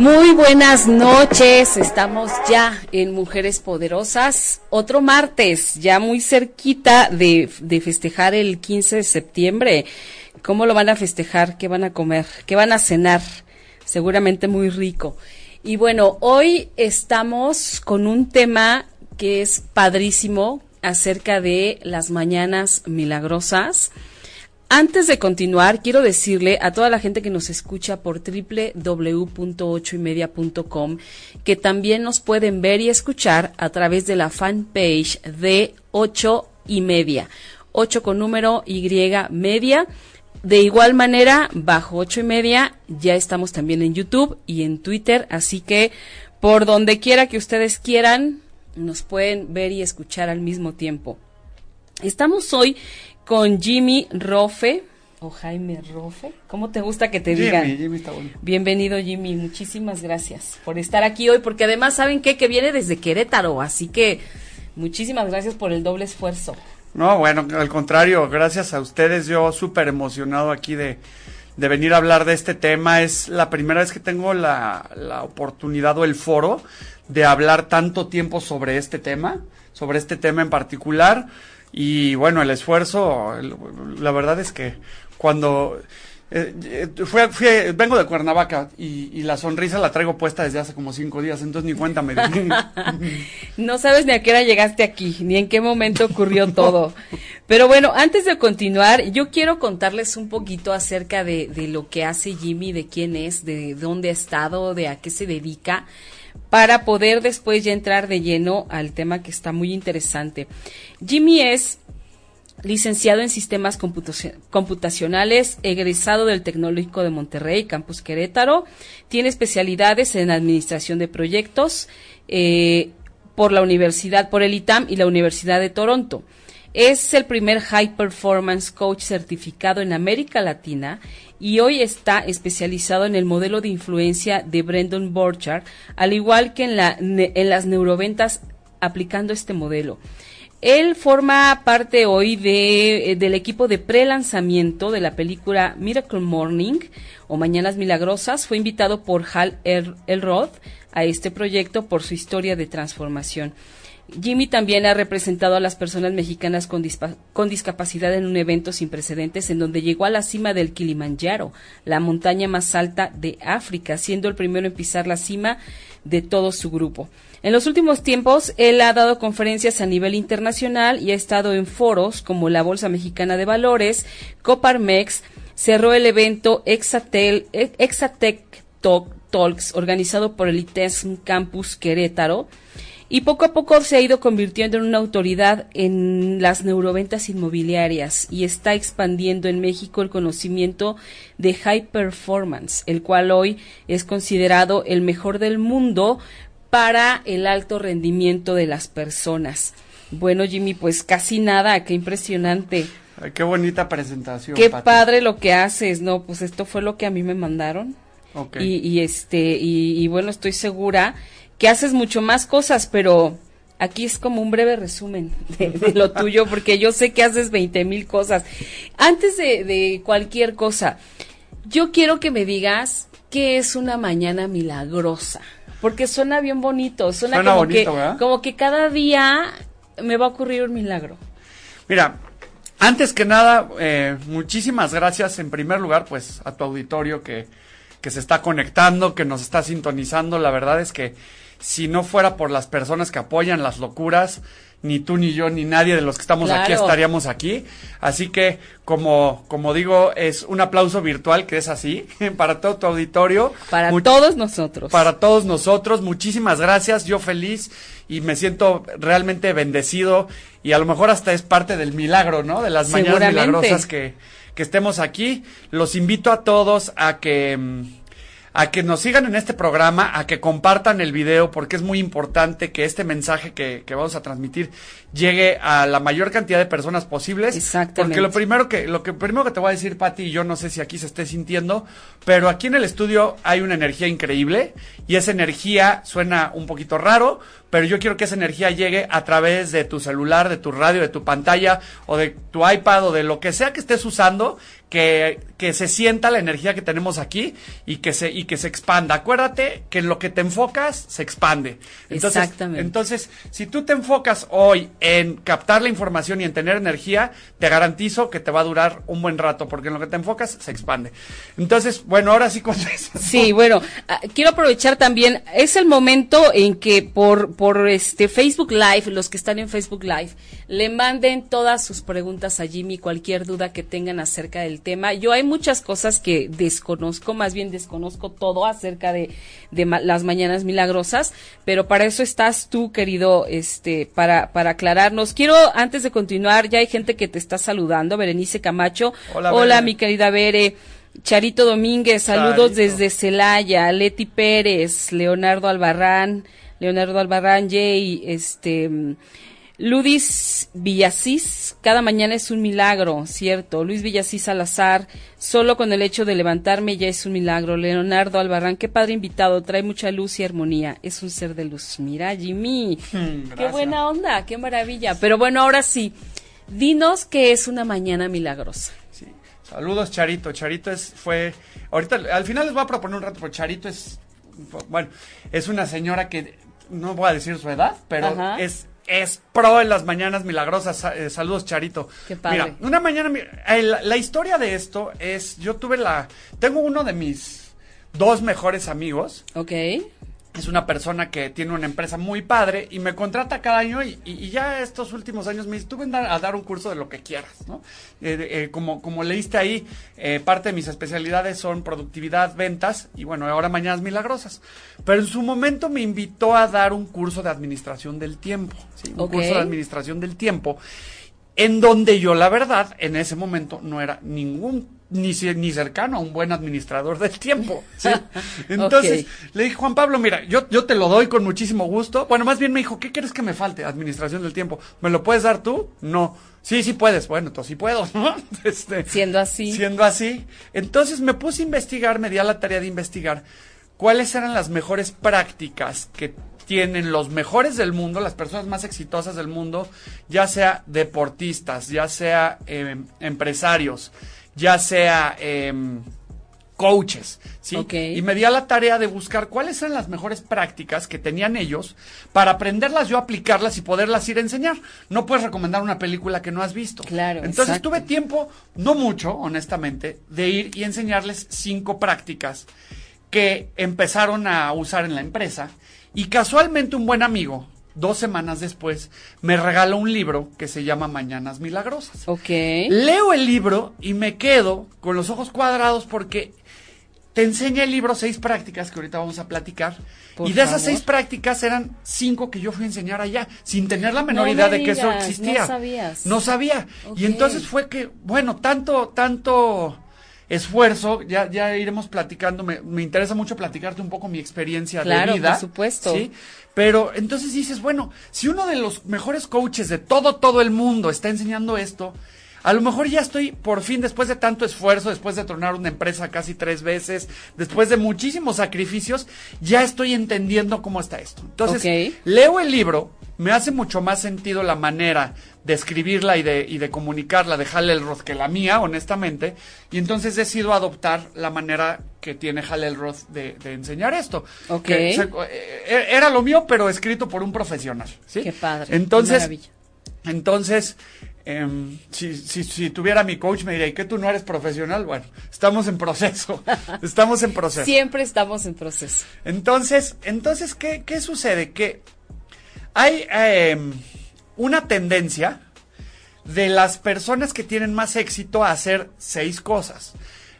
Muy buenas noches, estamos ya en Mujeres Poderosas, otro martes, ya muy cerquita de, festejar el 15 de septiembre. ¿Cómo lo van a festejar? ¿Qué van a comer? ¿Qué van a cenar? Seguramente muy rico. Y bueno, hoy estamos con un tema que es padrísimo acerca de las mañanas milagrosas. Antes de continuar, quiero decirle a toda la gente que nos escucha por www.ochoymedia.com que también nos pueden ver y escuchar a través de la fanpage de Ocho y Media. Ocho con número Y media. De igual manera, bajo ocho y media, ya estamos también en YouTube y en Twitter, así que por donde quiera que ustedes quieran, nos pueden ver y escuchar al mismo tiempo. Estamos hoy con Jimmy Rofe o Jaime Rofe. ¿Cómo te gusta que te digan? Jimmy, Jimmy está bueno. Bienvenido Jimmy, muchísimas gracias por estar aquí hoy, porque además saben qué? que viene desde Querétaro, así que muchísimas gracias por el doble esfuerzo. No, bueno, al contrario, gracias a ustedes, yo súper emocionado aquí de, de venir a hablar de este tema. Es la primera vez que tengo la, la oportunidad o el foro de hablar tanto tiempo sobre este tema, sobre este tema en particular. Y bueno, el esfuerzo, la verdad es que cuando eh, fui, fui, vengo de Cuernavaca y, y, la sonrisa la traigo puesta desde hace como cinco días, entonces ni cuenta me di. no sabes ni a qué hora llegaste aquí, ni en qué momento ocurrió todo. Pero bueno, antes de continuar, yo quiero contarles un poquito acerca de, de lo que hace Jimmy, de quién es, de dónde ha estado, de a qué se dedica para poder después ya entrar de lleno al tema que está muy interesante. Jimmy es licenciado en sistemas computacionales, egresado del Tecnológico de Monterrey, Campus Querétaro, tiene especialidades en administración de proyectos eh, por la Universidad, por el ITAM y la Universidad de Toronto. Es el primer High Performance Coach certificado en América Latina y hoy está especializado en el modelo de influencia de Brendan Borchardt, al igual que en, la, en las neuroventas aplicando este modelo. Él forma parte hoy de, del equipo de pre-lanzamiento de la película Miracle Morning o Mañanas Milagrosas. Fue invitado por Hal Elrod a este proyecto por su historia de transformación. Jimmy también ha representado a las personas mexicanas con, discapacidad en un evento sin precedentes en donde llegó a la cima del Kilimanjaro, la montaña más alta de África, siendo el primero en pisar la cima de todo su grupo. En los últimos tiempos, él ha dado conferencias a nivel internacional y ha estado en foros como la Bolsa Mexicana de Valores, Coparmex, cerró el evento Exatel, Exatec Talks organizado por el ITESM Campus Querétaro, y poco a poco se ha ido convirtiendo en una autoridad en las neuroventas inmobiliarias y está expandiendo en México el conocimiento de high performance, el cual hoy es considerado el mejor del mundo para el alto rendimiento de las personas. Bueno, Jimmy, pues casi nada, qué impresionante. Ay, qué bonita presentación. Qué Pati. padre lo que haces, ¿no? Pues esto fue lo que a mí me mandaron. Okay. Y, y este, y, y bueno, estoy segura que haces mucho más cosas, pero aquí es como un breve resumen de, de lo tuyo, porque yo sé que haces 20 mil cosas. Antes de, de, cualquier cosa, yo quiero que me digas qué es una mañana milagrosa, porque suena bien bonito, suena, Suena como, bonito, que, ¿verdad? como que cada día me va a ocurrir un milagro. Mira, antes que nada, eh, muchísimas gracias en primer lugar, pues, a tu auditorio que que se está conectando, que nos está sintonizando. La verdad es que si no fuera por las personas que apoyan las locuras, ni tú ni yo ni nadie de los que estamos aquí estaríamos aquí. Así que, como, como digo, es un aplauso virtual que es así para todo tu auditorio. Para todos nosotros. para todos nosotros. Muchísimas gracias, yo feliz y me siento realmente bendecido y a lo mejor hasta es parte del milagro, ¿no? De las mañanas milagrosas que, que estemos aquí. Los invito a todos a que mm, a que nos sigan en este programa, a que compartan el video, porque es muy importante que este mensaje que, que vamos a transmitir llegue a la mayor cantidad de personas posibles. Exactamente. Porque lo primero que, lo que primero que te voy a decir, Pati, y yo no sé si aquí se esté sintiendo, pero aquí en el estudio hay una energía increíble y esa energía suena un poquito raro, pero yo quiero que esa energía llegue a través de tu celular, de tu radio, de tu pantalla o de tu iPad o de lo que sea que estés usando, que, que se sienta la energía que tenemos aquí y que se, y que se expanda. Acuérdate que en lo que te enfocas se expande. Entonces, Exactamente. entonces, si tú te enfocas hoy en captar la información y en tener energía, te garantizo que te va a durar un buen rato, porque en lo que te enfocas se expande. Entonces, bueno, ahora sí con eso. Sí, bueno, ah, quiero aprovechar también, es el momento en que por, por este Facebook Live, los que están en Facebook Live, le manden todas sus preguntas a Jimmy, cualquier duda que tengan acerca del tema. Yo hay muchas cosas que desconozco, más bien desconozco todo acerca de, de ma- las mañanas milagrosas, pero para eso estás tú, querido, este, para, para aclararnos. Quiero, antes de continuar, ya hay gente que te está saludando, Berenice Camacho. Hola, Hola mi querida Bere. Charito Domínguez, saludos Charito. desde Celaya, Leti Pérez, Leonardo Albarrán, Leonardo Albarrán, Jay, este, Ludis Villasís, cada mañana es un milagro, cierto. Luis Villasís Salazar, solo con el hecho de levantarme ya es un milagro. Leonardo Albarrán, qué padre invitado, trae mucha luz y armonía, es un ser de luz. Mira, Jimmy, qué Hmm, gracias. buena onda, qué maravilla. Pero bueno, ahora sí, dinos qué es una mañana milagrosa. Sí. Saludos, Charito. Charito es, fue, ahorita, al final les voy a proponer un rato, porque Charito es, bueno, es una señora que, no voy a decir su edad, pero Ajá. es, es pro en las mañanas milagrosas. Sa- eh, saludos, Charito. Qué padre. Mira, una mañana, la historia de esto es, yo tuve la, tengo uno de mis dos mejores amigos, ¿Ok? Es una persona que tiene una empresa muy padre y me contrata cada año y, y- y ya estos últimos años me dice, tú ven a, a dar un curso de lo que quieras, ¿no? Eh, eh, como, como leíste ahí, eh, parte de mis especialidades son productividad, ventas y bueno, ahora mañanas milagrosas. Pero en su momento me invitó a dar un curso de administración del tiempo, ¿sí? Un curso de administración del tiempo en donde yo la verdad en ese momento no era ningún ni, ni cercano a un buen administrador del tiempo. ¿sí? Entonces le dije, Juan Pablo, mira, yo, yo te lo doy con muchísimo gusto. Bueno, más bien me dijo, ¿qué quieres que me falte? Administración del tiempo. ¿Me lo puedes dar tú? No. Sí, sí puedes. Bueno, entonces sí puedo. ¿no? Este, Siendo así. Siendo así. Entonces me puse a investigar, me di a la tarea de investigar cuáles eran las mejores prácticas que tienen los mejores del mundo, las personas más exitosas del mundo, ya sea deportistas, ya sea eh, empresarios, ya sea em, coaches, ¿sí? Y me di a la tarea de buscar cuáles eran las mejores prácticas que tenían ellos para aprenderlas yo, aplicarlas y poderlas ir a enseñar. No puedes recomendar una película que no has visto. Claro, Entonces exacto. tuve tiempo, no mucho, honestamente, de ir y enseñarles cinco prácticas que empezaron a usar en la empresa. Y casualmente un buen amigo, dos semanas después, me regaló un libro que se llama Mañanas Milagrosas. Ok. Leo el libro y me quedo con los ojos cuadrados porque te enseña el libro seis prácticas que ahorita vamos a platicar. Por y de esas favor. seis prácticas eran cinco que yo fui a enseñar allá, sin tener la menor No idea me de que eso existía. no sabías. No sabía. Y entonces fue que, bueno, tanto, tanto esfuerzo, ya, ya iremos platicando, me, me interesa mucho platicarte un poco mi experiencia Claro, de vida. por supuesto. ¿sí? Pero entonces dices, bueno, si uno de los mejores coaches de todo, todo el mundo está enseñando esto, a lo mejor ya estoy por fin, después de tanto esfuerzo, después de tronar una empresa casi tres veces, después de muchísimos sacrificios, ya estoy entendiendo cómo está esto. Entonces, leo el libro, me hace mucho más sentido la manera de escribirla y de, y de comunicarla de Hal Roth que la mía, honestamente, y entonces decido adoptar la manera que tiene Hal Roth de, de enseñar esto. Ok. Que se- eh, era lo mío, pero escrito por un profesional. ¿sí? Qué padre. qué Entonces, maravilla. entonces, em, si, si, si tuviera mi coach me diría, ¿y que tú no eres profesional? Bueno, estamos en proceso, estamos en proceso. Siempre estamos en proceso. Entonces, entonces ¿qué, qué sucede? Que hay em, una tendencia de las personas que tienen más éxito a hacer seis cosas.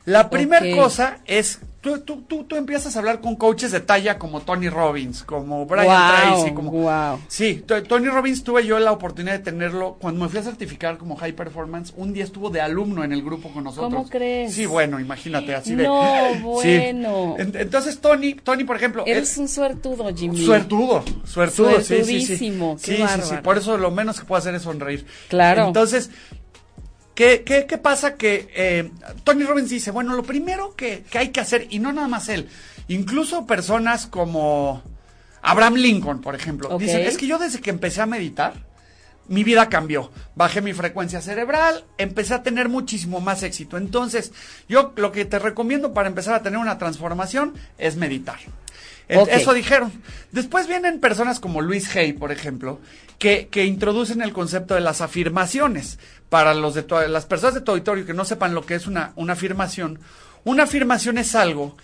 La primera cosa es, tú, tú, tú, tú empiezas a hablar con coaches de talla como Tony Robbins, como Brian Wow, Tracy, como... wow. Sí, Tony Robbins tuve yo la oportunidad de tenerlo cuando me fui a certificar como High Performance. Un día estuvo de alumno en el grupo con nosotros. ¿Cómo crees? Sí, bueno, imagínate, así de... No, bueno. En- Entonces, Tony, Tony, por ejemplo... Eres es- un suertudo, Jimmy. Suertudo, suertudo, sí, sí, sí. Qué Sí, sí, sí, por eso lo menos que puedo hacer es sonreír. Claro. Entonces, ¿qué, qué, qué pasa? Que eh, Tony Robbins dice, bueno, lo primero que, que hay que hacer, y no nada más él, incluso personas como Abraham Lincoln, por ejemplo, Ok. dicen, es que yo desde que empecé a meditar, mi vida cambió. Bajé mi frecuencia cerebral, empecé a tener muchísimo más éxito. Entonces, yo lo que te recomiendo para empezar a tener una transformación es meditar. Eso dijeron. Después vienen personas como Luis Hay, por ejemplo, que, que introducen el concepto de las afirmaciones. Para los de tu- las personas de tu auditorio que no sepan lo que es una, una afirmación, una afirmación es algo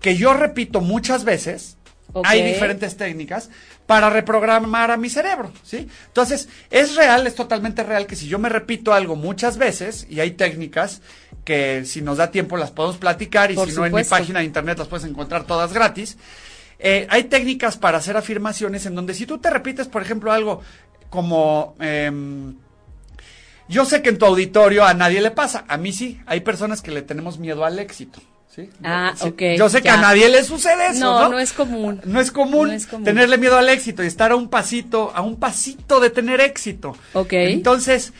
que yo repito muchas veces. Hay diferentes técnicas para reprogramar a mi cerebro, ¿sí? Entonces, es real, es totalmente real que si yo me repito algo muchas veces, y hay técnicas que si nos da tiempo las podemos platicar, y Por si no en mi página de internet las puedes encontrar todas gratis, eh, hay técnicas para hacer afirmaciones en donde si tú te repites, por ejemplo, algo como... em, yo sé que en tu auditorio a nadie le pasa, a mí sí, hay personas que le tenemos miedo al éxito. ¿sí? Ah, Sí, ok, Yo sé que a nadie le sucede eso. No, No, no es común. No es común, No es común. tenerle miedo al éxito y estar a un pasito, a un pasito de tener éxito. Ok. Entonces,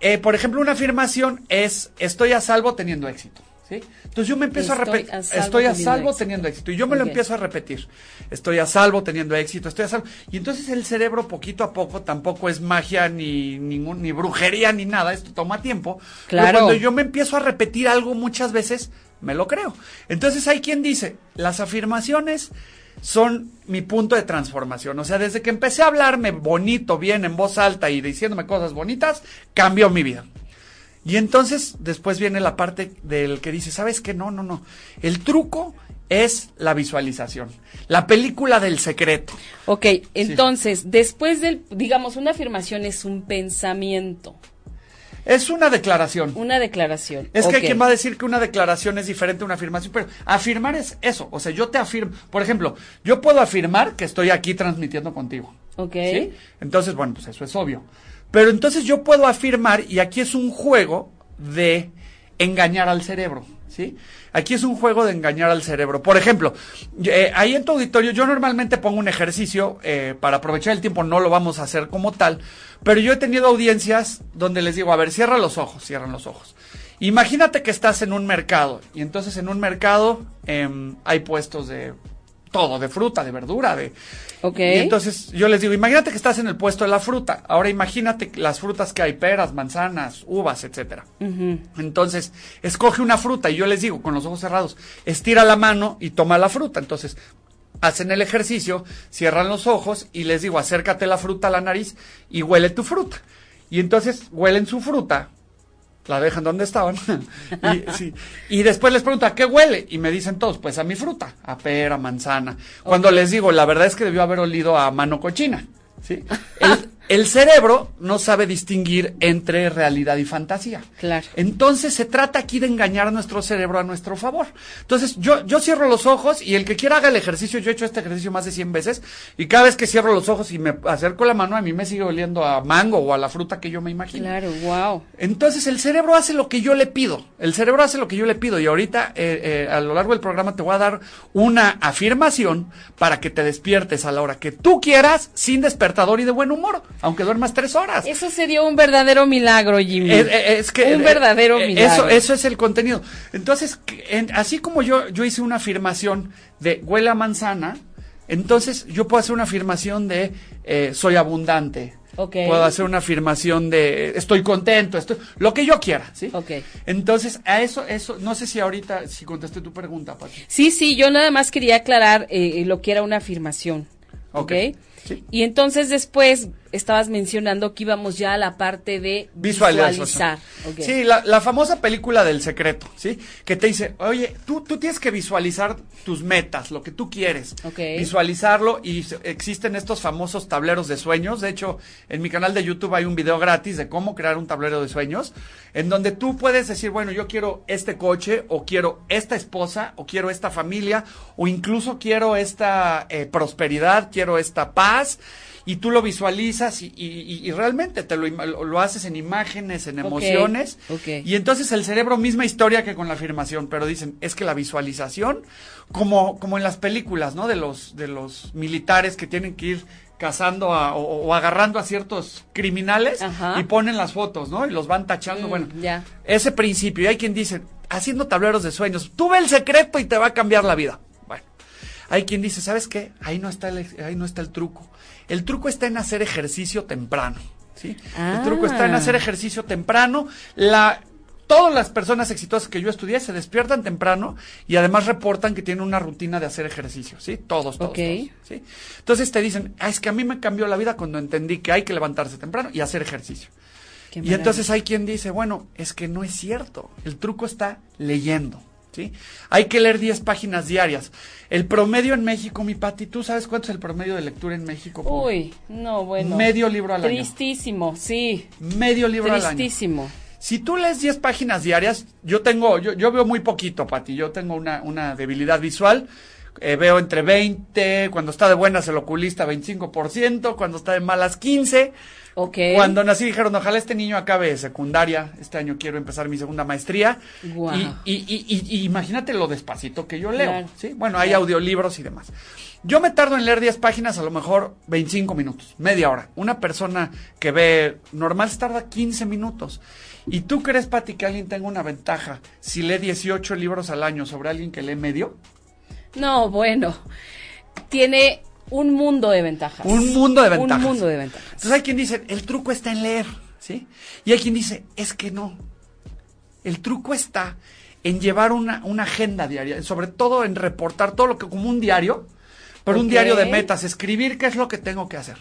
eh, por ejemplo, una afirmación es estoy a salvo teniendo éxito. ¿Sí? Entonces yo me empiezo a Estoy repetir, a salvo estoy a teniendo salvo éxito. teniendo éxito. Y yo me lo empiezo a repetir. Estoy a salvo teniendo éxito, estoy a salvo. Y entonces el cerebro poquito a poco tampoco es magia ni ningún ni brujería ni nada, esto toma tiempo. Pero Claro. cuando yo me empiezo a repetir algo muchas veces, me lo creo. Entonces hay quien dice, las afirmaciones son mi punto de transformación. O sea, desde que empecé a hablarme bonito, bien, en voz alta y diciéndome cosas bonitas, cambió mi vida. Y entonces después viene la parte del que dice, ¿sabes qué? No, no, no. El truco es la visualización. La película del secreto. Ok, entonces, después del, digamos, una afirmación es un pensamiento, Es una declaración. una declaración. Es que Ok. quien va a decir que una declaración es diferente a una afirmación, pero afirmar es eso, o sea, yo te afirmo, por ejemplo, yo puedo afirmar que estoy aquí transmitiendo contigo. Ok. ¿sí? Entonces, bueno, pues eso es obvio. Pero entonces yo puedo afirmar, y aquí es un juego de engañar al cerebro, ¿sí? Aquí es un juego de engañar al cerebro. Por ejemplo, eh, ahí en tu auditorio yo normalmente pongo un ejercicio eh, para aprovechar el tiempo, no lo vamos a hacer como tal, pero yo he tenido audiencias donde les digo, a ver, cierra los ojos, cierran los ojos. Imagínate que estás en un mercado, y entonces en un mercado em, hay puestos de todo, de fruta, de verdura, de... Ok. Y entonces yo les digo, imagínate que estás en el puesto de la fruta. Ahora imagínate las frutas que hay, peras, manzanas, uvas, etcétera. Entonces, escoge una fruta y yo les digo, con los ojos cerrados, estira la mano y toma la fruta. Entonces, hacen el ejercicio, cierran los ojos y les digo, acércate la fruta a la nariz y huele tu fruta. Y entonces huelen su fruta, la dejan donde estaban. y, sí. y después les pregunto, ¿a qué huele? Y me dicen todos, pues a mi fruta, a pera, manzana. Cuando les digo, la verdad es que debió haber olido a mano cochina. ¿sí? El, el cerebro no sabe distinguir entre realidad y fantasía. Claro. Entonces se trata aquí de engañar a nuestro cerebro a nuestro favor. Entonces yo, yo cierro los ojos y el que quiera haga el ejercicio, yo he hecho este ejercicio más de 100 veces y cada vez que cierro los ojos y me acerco la mano a mí me sigue oliendo a mango o a la fruta que yo me imagino. Claro, wow. Entonces el cerebro hace lo que yo le pido. El cerebro hace lo que yo le pido. Y ahorita, eh, eh, a lo largo del programa, te voy a dar una afirmación para que te despiertes a la hora que tú quieras, sin despertador y de buen humor, aunque duermas tres horas. Eso sería un verdadero milagro, Jimmy. Eh, eh, es que un eh, verdadero milagro. Eso, eso es el contenido. Entonces, en- así como yo, yo hice una afirmación de huele a manzana, entonces yo puedo hacer una afirmación de eh, soy abundante. Ok. Puedo hacer una afirmación de estoy contento, estoy, lo que yo quiera, ¿sí? Ok. Entonces, a eso, eso, no sé si ahorita, si contesté tu pregunta, Pati. Sí, sí, yo nada más quería aclarar eh, lo que era una afirmación. ¿Ok? Ok, sí. Y entonces después estabas mencionando que íbamos ya a la parte de visualizar. Sí, la, la famosa película del secreto, ¿sí? Que te dice, oye, tú, tú tienes que visualizar tus metas, lo que tú quieres. Visualizarlo y existen estos famosos tableros de sueños. De hecho, en mi canal de YouTube hay un video gratis de cómo crear un tablero de sueños, en donde tú puedes decir, bueno, yo quiero este coche, o quiero esta esposa, o quiero esta familia, o incluso quiero esta eh, prosperidad, quiero esta paz. Y tú lo visualizas y, y- y- y realmente te lo, lo haces en imágenes, en emociones. Y entonces el cerebro, misma historia que con la afirmación, pero dicen, es que la visualización, como, como en las películas, ¿no? De los, de los militares que tienen que ir cazando a- o, o agarrando a ciertos criminales Ajá. y ponen las fotos, ¿no? Y los van tachando, Mm, bueno. ya. Ese principio, y hay quien dice, haciendo tableros de sueños, tú ve el secreto y te va a cambiar la vida. Bueno, hay quien dice, ¿sabes qué? Ahí no está el, ahí no está el truco. El truco está en hacer ejercicio temprano. ¿sí? Ah. El truco está en hacer ejercicio temprano. La, todas las personas exitosas que yo estudié se despiertan temprano y además reportan que tienen una rutina de hacer ejercicio. ¿sí? Todos, todos. ¿sí? Entonces te dicen, ah, es que a mí me cambió la vida cuando entendí que hay que levantarse temprano y hacer ejercicio. Qué Y maravilla. entonces hay quien dice, bueno, es que no es cierto. El truco está leyendo. ¿Sí? Hay que leer 10 páginas diarias. El promedio en México, mi Pati, ¿tú sabes cuánto es el promedio de lectura en México? por- Uy, no, bueno. Medio libro al año. Tristísimo, sí. Medio libro al año. Tristísimo. Si tú lees 10 páginas diarias, yo tengo, yo, yo veo muy poquito, Pati. Yo tengo una, una debilidad visual. Eh, veo entre 20, cuando está de buenas el oculista 25%, cuando está de malas 15. Ok. Cuando nací dijeron, ojalá este niño acabe secundaria, este año quiero empezar mi segunda maestría. Guau. Y, y- y- y- y imagínate lo despacito que yo leo, Claro. ¿sí? Bueno, hay audiolibros y demás. Yo me tardo en leer 10 páginas, a lo mejor 25 minutos, media hora. Una persona que ve normal se tarda 15 minutos. ¿Y tú crees, Pati, que alguien tenga una ventaja si lee 18 libros al año sobre alguien que lee medio? No, bueno. Tiene un mundo de ventajas. Un mundo de ventajas. Un mundo de ventajas. Entonces hay quien dice, el truco está en leer, ¿sí? Y hay quien dice, es que no. El truco está en llevar una, una agenda diaria, sobre todo en reportar todo lo que como un diario, pero un diario de metas, escribir qué es lo que tengo que hacer.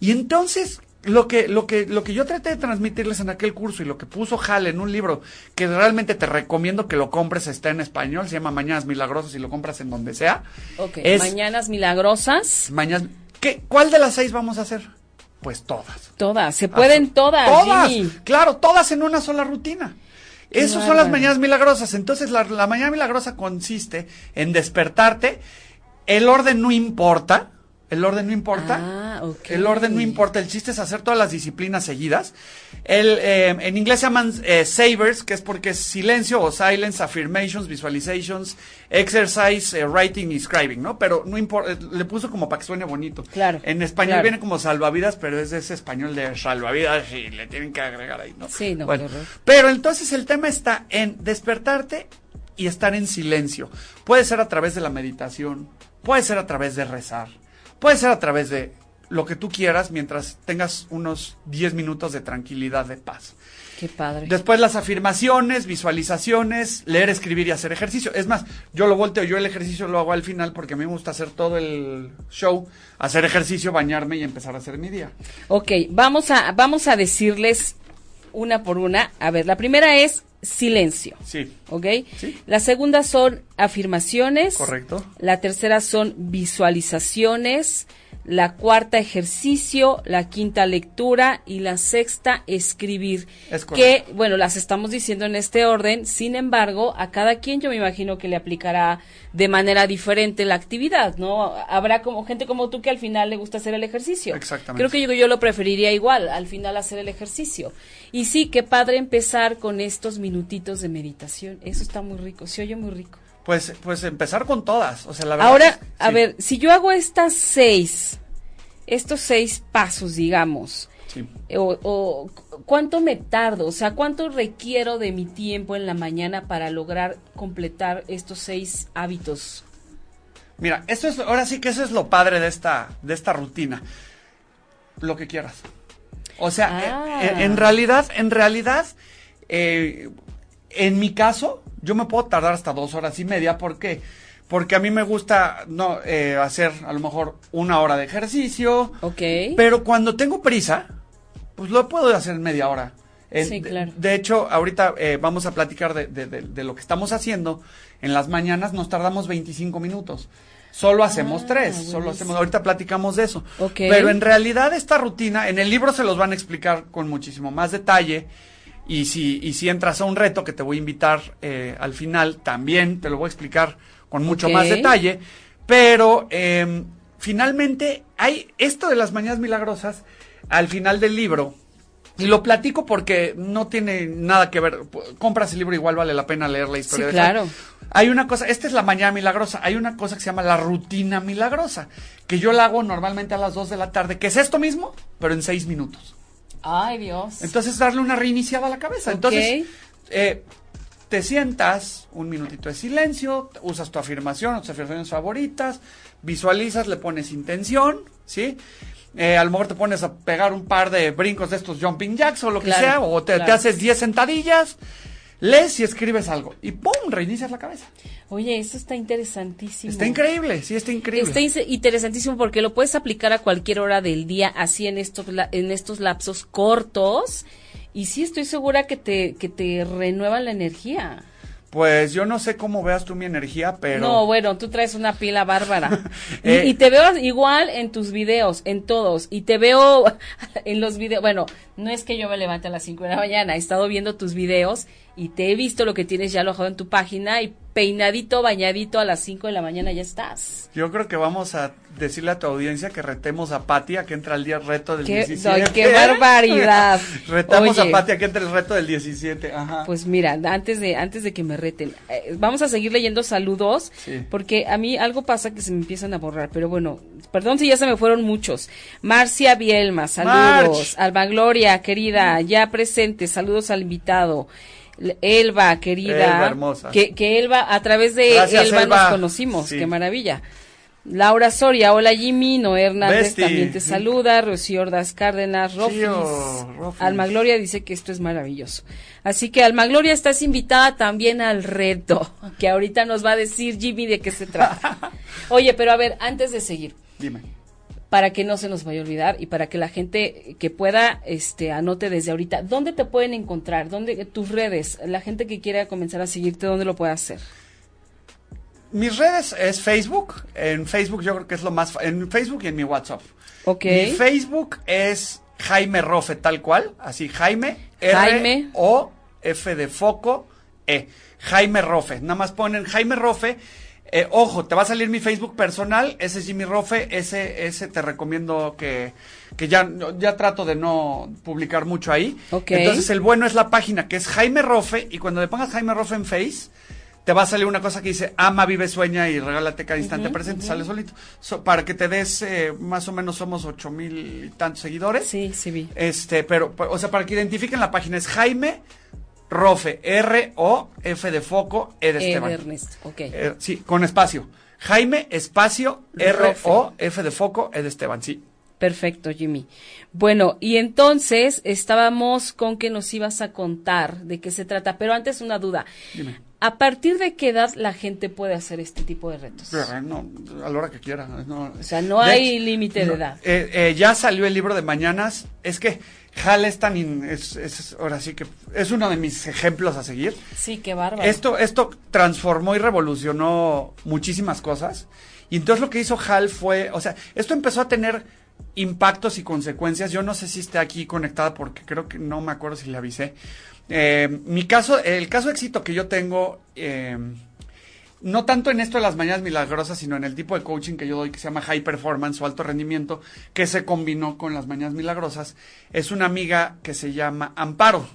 Y entonces, lo que, lo que, lo que yo traté de transmitirles en aquel curso y lo que puso Hal en un libro que realmente te recomiendo que lo compres, está en español, se llama Mañanas Milagrosas y lo compras en donde sea. Ok. Es- Mañanas milagrosas. Mañana, ¿qué, ¿Cuál de las seis vamos a hacer? Pues todas. Todas. Se pueden Absol- todas. Todas, Jimmy. claro, todas en una sola rutina. Esas son las mañanas milagrosas. Entonces, la, la mañana milagrosa consiste en despertarte. El orden no importa. El orden no importa. Ah, ok. El orden no importa. El chiste es hacer todas las disciplinas seguidas. El, eh, en inglés se llaman eh, savers, que es porque es silencio o silence, affirmations, visualizations, exercise, eh, writing y scribing, ¿no? Pero no importa. Le puso como para que suene bonito. Claro, En español claro. viene como salvavidas, pero es de ese español de salvavidas y le tienen que agregar ahí, ¿no? Sí, no, Bueno, pero entonces el tema está en despertarte y estar en silencio. Puede ser a través de la meditación, puede ser a través de rezar, puede ser a través de lo que tú quieras mientras tengas unos 10 minutos de tranquilidad, de paz. Qué padre. Después las afirmaciones, visualizaciones, leer, escribir y hacer ejercicio. Es más, yo lo volteo, yo el ejercicio lo hago al final porque a mí me gusta hacer todo el show, hacer ejercicio, bañarme y empezar a hacer mi día. Ok, vamos a, vamos a decirles una por una. A ver, la primera es silencio. Sí. ¿Ok? Sí. La segunda son afirmaciones. Correcto. La tercera son visualizaciones. La cuarta, ejercicio. La quinta, lectura. Y la sexta, escribir. Es que, bueno, las estamos diciendo en este orden. Sin embargo, a cada quien yo me imagino que le aplicará de manera diferente la actividad, ¿no? Habrá como gente como tú que al final le gusta hacer el ejercicio. Exactamente. Creo que yo, yo lo preferiría igual, al final hacer el ejercicio. Y sí, qué padre empezar con estos minutitos de meditación. Eso está muy rico, se oye muy rico. Pues, pues empezar con todas. O sea, la verdad. Ahora, es- a ver, si yo hago estas seis, estos seis pasos, digamos, sí. o, o cuánto me tardo, o sea, cuánto requiero de mi tiempo en la mañana para lograr completar estos seis hábitos. Mira, eso es, ahora sí que eso es lo padre de esta, de esta rutina. Lo que quieras. O sea, Ah. eh, eh, en realidad, en realidad, eh, en mi caso, yo me puedo tardar hasta dos horas y media. ¿Por qué? porque a mí me gusta no eh, hacer a lo mejor una hora de ejercicio. Ok. Pero cuando tengo prisa, pues lo puedo hacer en media hora. En- Sí, claro. De, hecho, ahorita eh, vamos a platicar de, de- de- de lo que estamos haciendo. En las mañanas nos tardamos 25 minutos. Solo hacemos Ah, tres, solo hacemos, ahorita platicamos de eso. Ok. Pero en realidad esta rutina, en el libro se los van a explicar con muchísimo más detalle. Y si, y si entras a un reto que te voy a invitar eh, al final, también te lo voy a explicar con mucho más detalle. Pero eh, finalmente hay esto de las mañanas milagrosas al final del libro. Y lo platico porque no tiene nada que ver. Compras el libro, igual vale la pena leer la historia. Sí, de claro. Hay una cosa, esta es la mañana milagrosa. Hay una cosa que se llama la rutina milagrosa, que yo la hago normalmente a las 2 de la tarde, que es esto mismo, pero en 6 minutos. Ay, Dios. Entonces, darle una reiniciada a la cabeza. Entonces, eh, te sientas, un minutito de silencio, usas tu afirmación, tus afirmaciones favoritas, visualizas, le pones intención, ¿sí? Eh, a lo mejor te pones a pegar un par de brincos de estos jumping jacks o lo que sea, o te, haces 10 sentadillas, lees y escribes algo, y ¡pum! reinicias la cabeza. Oye, eso está interesantísimo. Está increíble, sí, está increíble. Está interesantísimo porque lo puedes aplicar a cualquier hora del día, así en estos, en estos lapsos cortos. Y sí estoy segura que te, que te renuevan la energía. Pues yo no sé cómo veas tú mi energía, pero... No, bueno, tú traes una pila bárbara. y, Eh. y te veo igual en tus videos, en todos. Y te veo en los videos. Bueno, no es que yo me levante a las 5 de la mañana. He estado viendo tus videos y te he visto lo que tienes ya alojado en tu página. Y peinadito, bañadito a las 5 de la mañana ya estás. Yo creo que vamos a decirle a tu audiencia que retemos a Pati a que entra el día reto del Qué- 17. ay, qué barbaridad. Retamos Oye. a Pati a que entre el reto del 17. Ajá. Pues mira, antes de antes de que me reten, eh, vamos a seguir leyendo saludos Sí. porque a mí algo pasa que se me empiezan a borrar, pero bueno, perdón si ya se me fueron muchos. Marcia Bielma, saludos. March. Alba Gloria, querida, ya presente, saludos al invitado. Elba, querida, Elba, hermosa. que, que Elba, a través de Gracias, Elba, Elba. nos conocimos, Sí. qué maravilla. Laura Soria, hola Jimmy, Noé Hernández también te saluda, Rocío Ordaz Cárdenas, Rofis, Chío, Rofis. Alma Gloria dice que esto es maravilloso. Así que Alma Gloria estás invitada también al reto, que ahorita nos va a decir Jimmy de qué se trata. Oye, pero a ver, antes de seguir, Dime. para que no se nos vaya a olvidar y para que la gente que pueda este anote desde ahorita, ¿dónde te pueden encontrar? ¿Dónde tus redes? La gente que quiera comenzar a seguirte, ¿dónde lo puede hacer? Mis redes es Facebook. En Facebook yo creo que es lo más... En Facebook y en mi WhatsApp. Ok. Mi Facebook es Jaime Rofe, tal cual. Así, Jaime. R Jaime. O F de foco E. Jaime Rofe. Nada más ponen Jaime Rofe. Eh, ojo, te va a salir mi Facebook personal. Ese es Jimmy Rofe. Ese, ese te recomiendo que, que ya, ya trato de no publicar mucho ahí. Ok. Entonces el bueno es la página que es Jaime Rofe. Y cuando le pongas Jaime Rofe en Face te va a salir una cosa que dice ama, vive, sueña y regálate cada instante presente, sale solito. So, para que te des, eh, más o menos somos ocho mil y tantos seguidores. Sí, sí vi. Este, pero, o sea, para que identifiquen la página es Jaime Rofe, R-O-F de foco, E de Esteban. de Ernesto, ok. Eh, sí, con espacio. Jaime, espacio, R-O-F de foco, E de Esteban, sí. Perfecto, Jimmy. Bueno, y entonces estábamos con que nos ibas a contar de qué se trata, pero antes una duda. Dime. ¿A partir de qué edad la gente puede hacer este tipo de retos? Pero, No, a la hora que quiera. No. O sea, no De hay límite de edad. eh, eh, ya salió el libro de mañanas. Es que Hal es tan. in- es, es- ahora sí que. Es uno de mis ejemplos a seguir. Sí, qué bárbaro. Esto, esto transformó y revolucionó muchísimas cosas. Y entonces lo que hizo Hal fue. O sea, esto empezó a tener impactos y consecuencias. Yo no sé si esté aquí conectada porque creo que no me acuerdo si le avisé. Eh, mi caso, el caso de éxito que yo tengo. eh, no tanto en esto de las mañanas milagrosas, sino en el tipo de coaching que yo doy que se llama high performance o alto rendimiento, que se combinó con las mañanas milagrosas, es una amiga que se llama Amparo.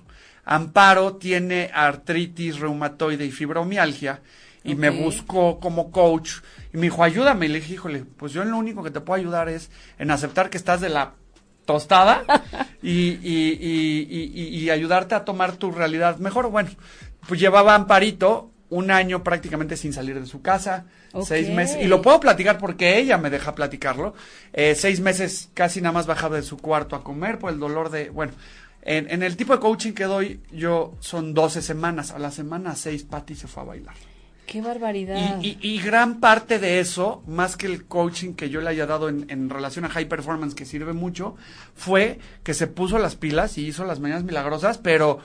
Amparo tiene artritis reumatoide y fibromialgia y me buscó como coach y me dijo, ayúdame. Y le dije, híjole, pues yo lo único que te puedo ayudar es en aceptar que estás de la tostada y, y, y, y- y ayudarte a tomar tu realidad mejor. Bueno, pues llevaba Amparito un año prácticamente sin salir de su casa, seis meses, y lo puedo platicar porque ella me deja platicarlo, eh, seis meses casi nada más bajaba de su cuarto a comer por el dolor de, bueno, en, en el tipo de coaching que doy yo son 12 semanas, a la semana seis Patti se fue a bailar. Qué barbaridad. Y, y- y gran parte de eso, más que el coaching que yo le haya dado en, en relación a high performance, que sirve mucho, fue que se puso las pilas y hizo las mañanas milagrosas, pero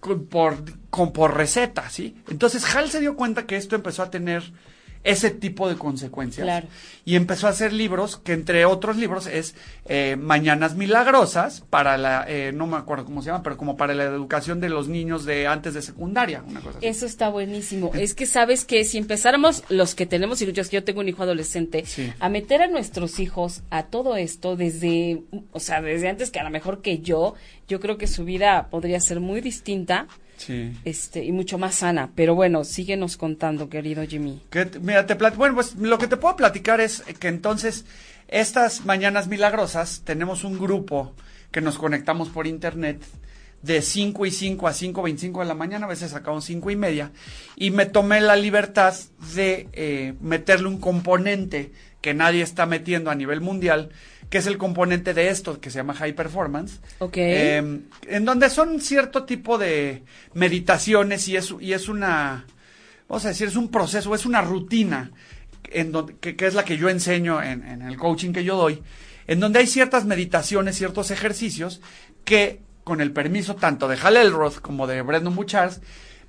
con, por, con, por receta, ¿sí? Entonces Hal se dio cuenta que esto empezó a tener ese tipo de consecuencias. Claro. Y empezó a hacer libros, que entre otros libros es eh, Mañanas Milagrosas, para la, eh, no me acuerdo cómo se llama, pero como para la educación de los niños de antes de secundaria, una cosa así. Eso está buenísimo. Es que sabes que si empezáramos los que tenemos hijos, yo, yo tengo un hijo adolescente, Sí. a meter a nuestros hijos a todo esto desde, o sea, desde antes que a lo mejor que yo, yo creo que su vida podría ser muy distinta, Sí. este, y mucho más sana. Pero bueno, síguenos contando, querido Jimmy. Que mira, te bueno, pues lo que te puedo platicar es que entonces estas mañanas milagrosas tenemos un grupo que nos conectamos por internet de 5 y 5 a 5.25 de la mañana, a veces sacamos 5 y media, y me tomé la libertad de eh, meterle un componente que nadie está metiendo a nivel mundial, que es el componente de esto, que se llama High Performance. Ok. Eh, en donde son cierto tipo de meditaciones y es, y es una, vamos a decir, es un proceso, es una rutina, en donde, que, que es la que yo enseño en, en el coaching que yo doy, en donde hay ciertas meditaciones, ciertos ejercicios que, con el permiso tanto de Hal Elrod como de Brendan Buchards,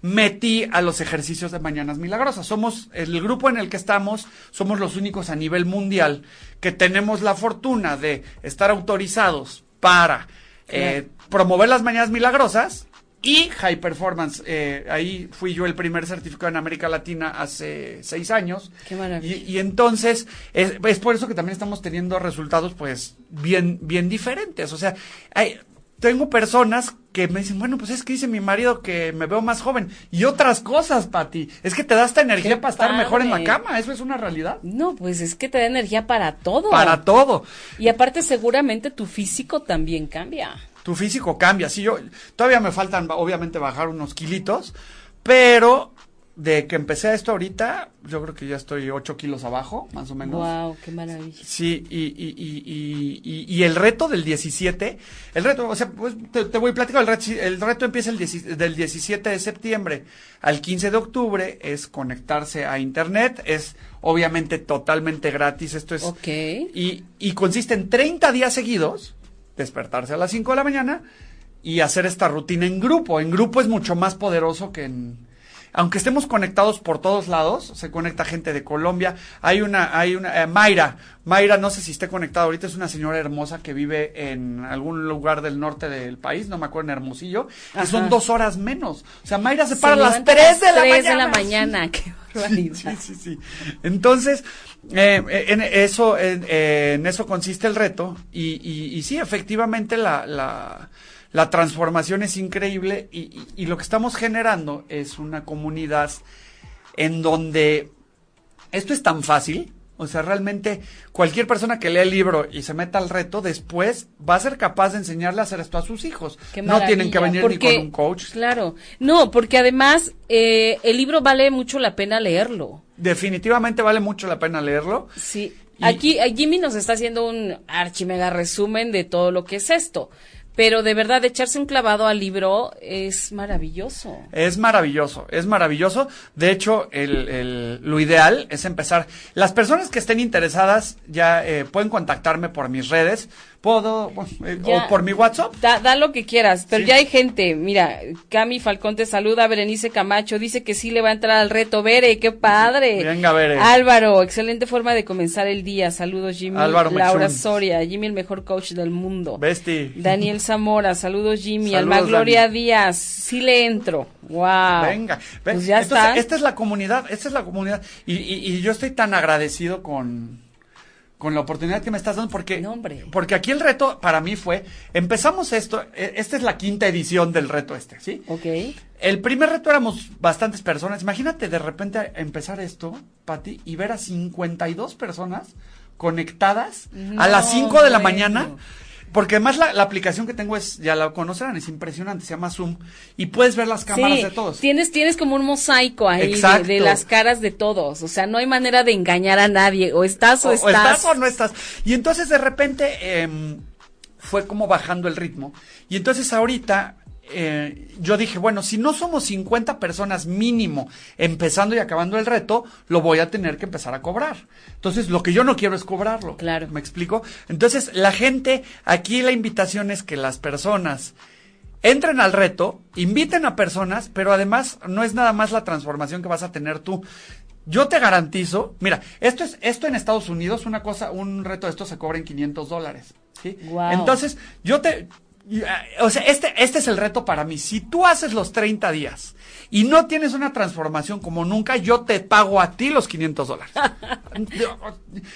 metí a los ejercicios de Mañanas Milagrosas. Somos el grupo en el que estamos, somos los únicos a nivel mundial que tenemos la fortuna de estar autorizados para eh, promover las Mañanas Milagrosas y High Performance. Eh, ahí fui yo el primer certificado en América Latina hace seis años. Qué maravilla. Y, y entonces, es, es por eso que también estamos teniendo resultados, pues, bien, bien diferentes. O sea, hay, tengo personas que me dicen, bueno, pues es que dice mi marido que me veo más joven. Y otras cosas, Pati. Es que te da esta energía Qué para estar mejor en la cama. Eso es una realidad. No, pues es que te da energía para todo. Para todo. Y aparte seguramente tu físico también cambia. tu físico cambia. Sí, yo todavía me faltan, obviamente, bajar unos kilitos, pero de que empecé esto ahorita, yo creo que ya estoy 8 kilos abajo, más o menos. Wow, qué maravilla. Sí, y, y, y, y, y- y el reto del 17, el reto, o sea, pues te, voy a platicar, el reto, el reto empieza el 10 del 17 de septiembre al 15 de octubre, es conectarse a internet, es obviamente totalmente gratis, esto es... Ok. Y, y consiste en 30 días seguidos, despertarse a las 5 de la mañana y hacer esta rutina en grupo. En grupo es mucho más poderoso que en... Aunque estemos conectados por todos lados, se conecta gente de Colombia. Hay una, hay una, eh, Mayra. Mayra, no sé si esté conectada ahorita, es una señora hermosa que vive en algún lugar del norte del país, no me acuerdo, en Hermosillo. Y son dos horas menos. O sea, Mayra se Se para a las 3 de la 3 mañana. de la mañana. Qué barbaridad. Sí, sí, sí. Entonces, eh, en eso, en, en eso consiste el reto. Y, y, y sí, efectivamente, la, la, la transformación es increíble. Y, y- y lo que estamos generando es una comunidad en donde esto es tan fácil. O sea, realmente cualquier persona que lea el libro y se meta al reto, después va a ser capaz de enseñarle a hacer esto a sus hijos. Qué no tienen que venir ni porque- con un coach. Claro. No, porque además eh, el libro vale mucho la pena leerlo. Definitivamente vale mucho la pena leerlo. Sí. Aquí eh, Jimmy nos está haciendo un archimega resumen de todo lo que es esto. Pero de verdad, echarse un clavado al libro es maravilloso. Es maravilloso, es maravilloso. De hecho, el, el- lo ideal es empezar. Las personas que estén interesadas ya eh, pueden contactarme por mis redes. Puedo, bueno, eh, Ya. o por mi WhatsApp. Da, da lo que quieras, pero Sí. ya hay gente. Mira, Cami Falcón te saluda, Berenice Camacho dice que sí le va a entrar al reto. Bere, qué padre. Venga, Bere. Álvaro, excelente forma de comenzar el día. Saludos, Jimmy. Álvaro Laura. Soria, Jimmy, el mejor coach del mundo. Besti. Daniel Zamora, saludos, Jimmy. Saludos, Alma Gloria Dani. Díaz, sí le entro. Wow. Venga, ven. Pues ya Entonces, está. esta es la comunidad, esta es la comunidad. Y, y- y yo estoy tan agradecido con, con la oportunidad que me estás dando porque, No, porque aquí el reto para mí fue, empezamos esto, eh, esta es la quinta edición del reto este, ¿sí? Ok. El primer reto éramos bastantes personas. Imagínate de repente empezar esto, Pati, y ver a 52 personas conectadas a las No, 5 de la bueno. mañana. Porque además la, la aplicación que tengo es, ya la conocerán, es impresionante, se llama Zoom. Y puedes ver las cámaras Sí, de todos. Tienes, tienes como un mosaico ahí de, de las caras de todos. O sea, no hay manera de engañar a nadie. O estás o, o, o estás. estás o no estás. Y entonces de repente em, fue como bajando el ritmo. Y entonces ahorita eh, yo dije, bueno, si no somos 50 personas mínimo empezando y acabando el reto, lo voy a tener que empezar a cobrar. Entonces, lo que yo no quiero es cobrarlo. Claro. ¿Me explico? Entonces, la gente, aquí la invitación es que las personas entren al reto, inviten a personas, pero además no es nada más la transformación que vas a tener tú. Yo te garantizo, mira, esto es, esto en Estados Unidos, una cosa, un reto de esto se cobra en 500 dólares. ¿sí? Guau. Entonces, yo te, o sea, este, este es el reto para mí. Si tú haces los 30 días y no tienes una transformación como nunca, yo te pago a ti los 500 dólares.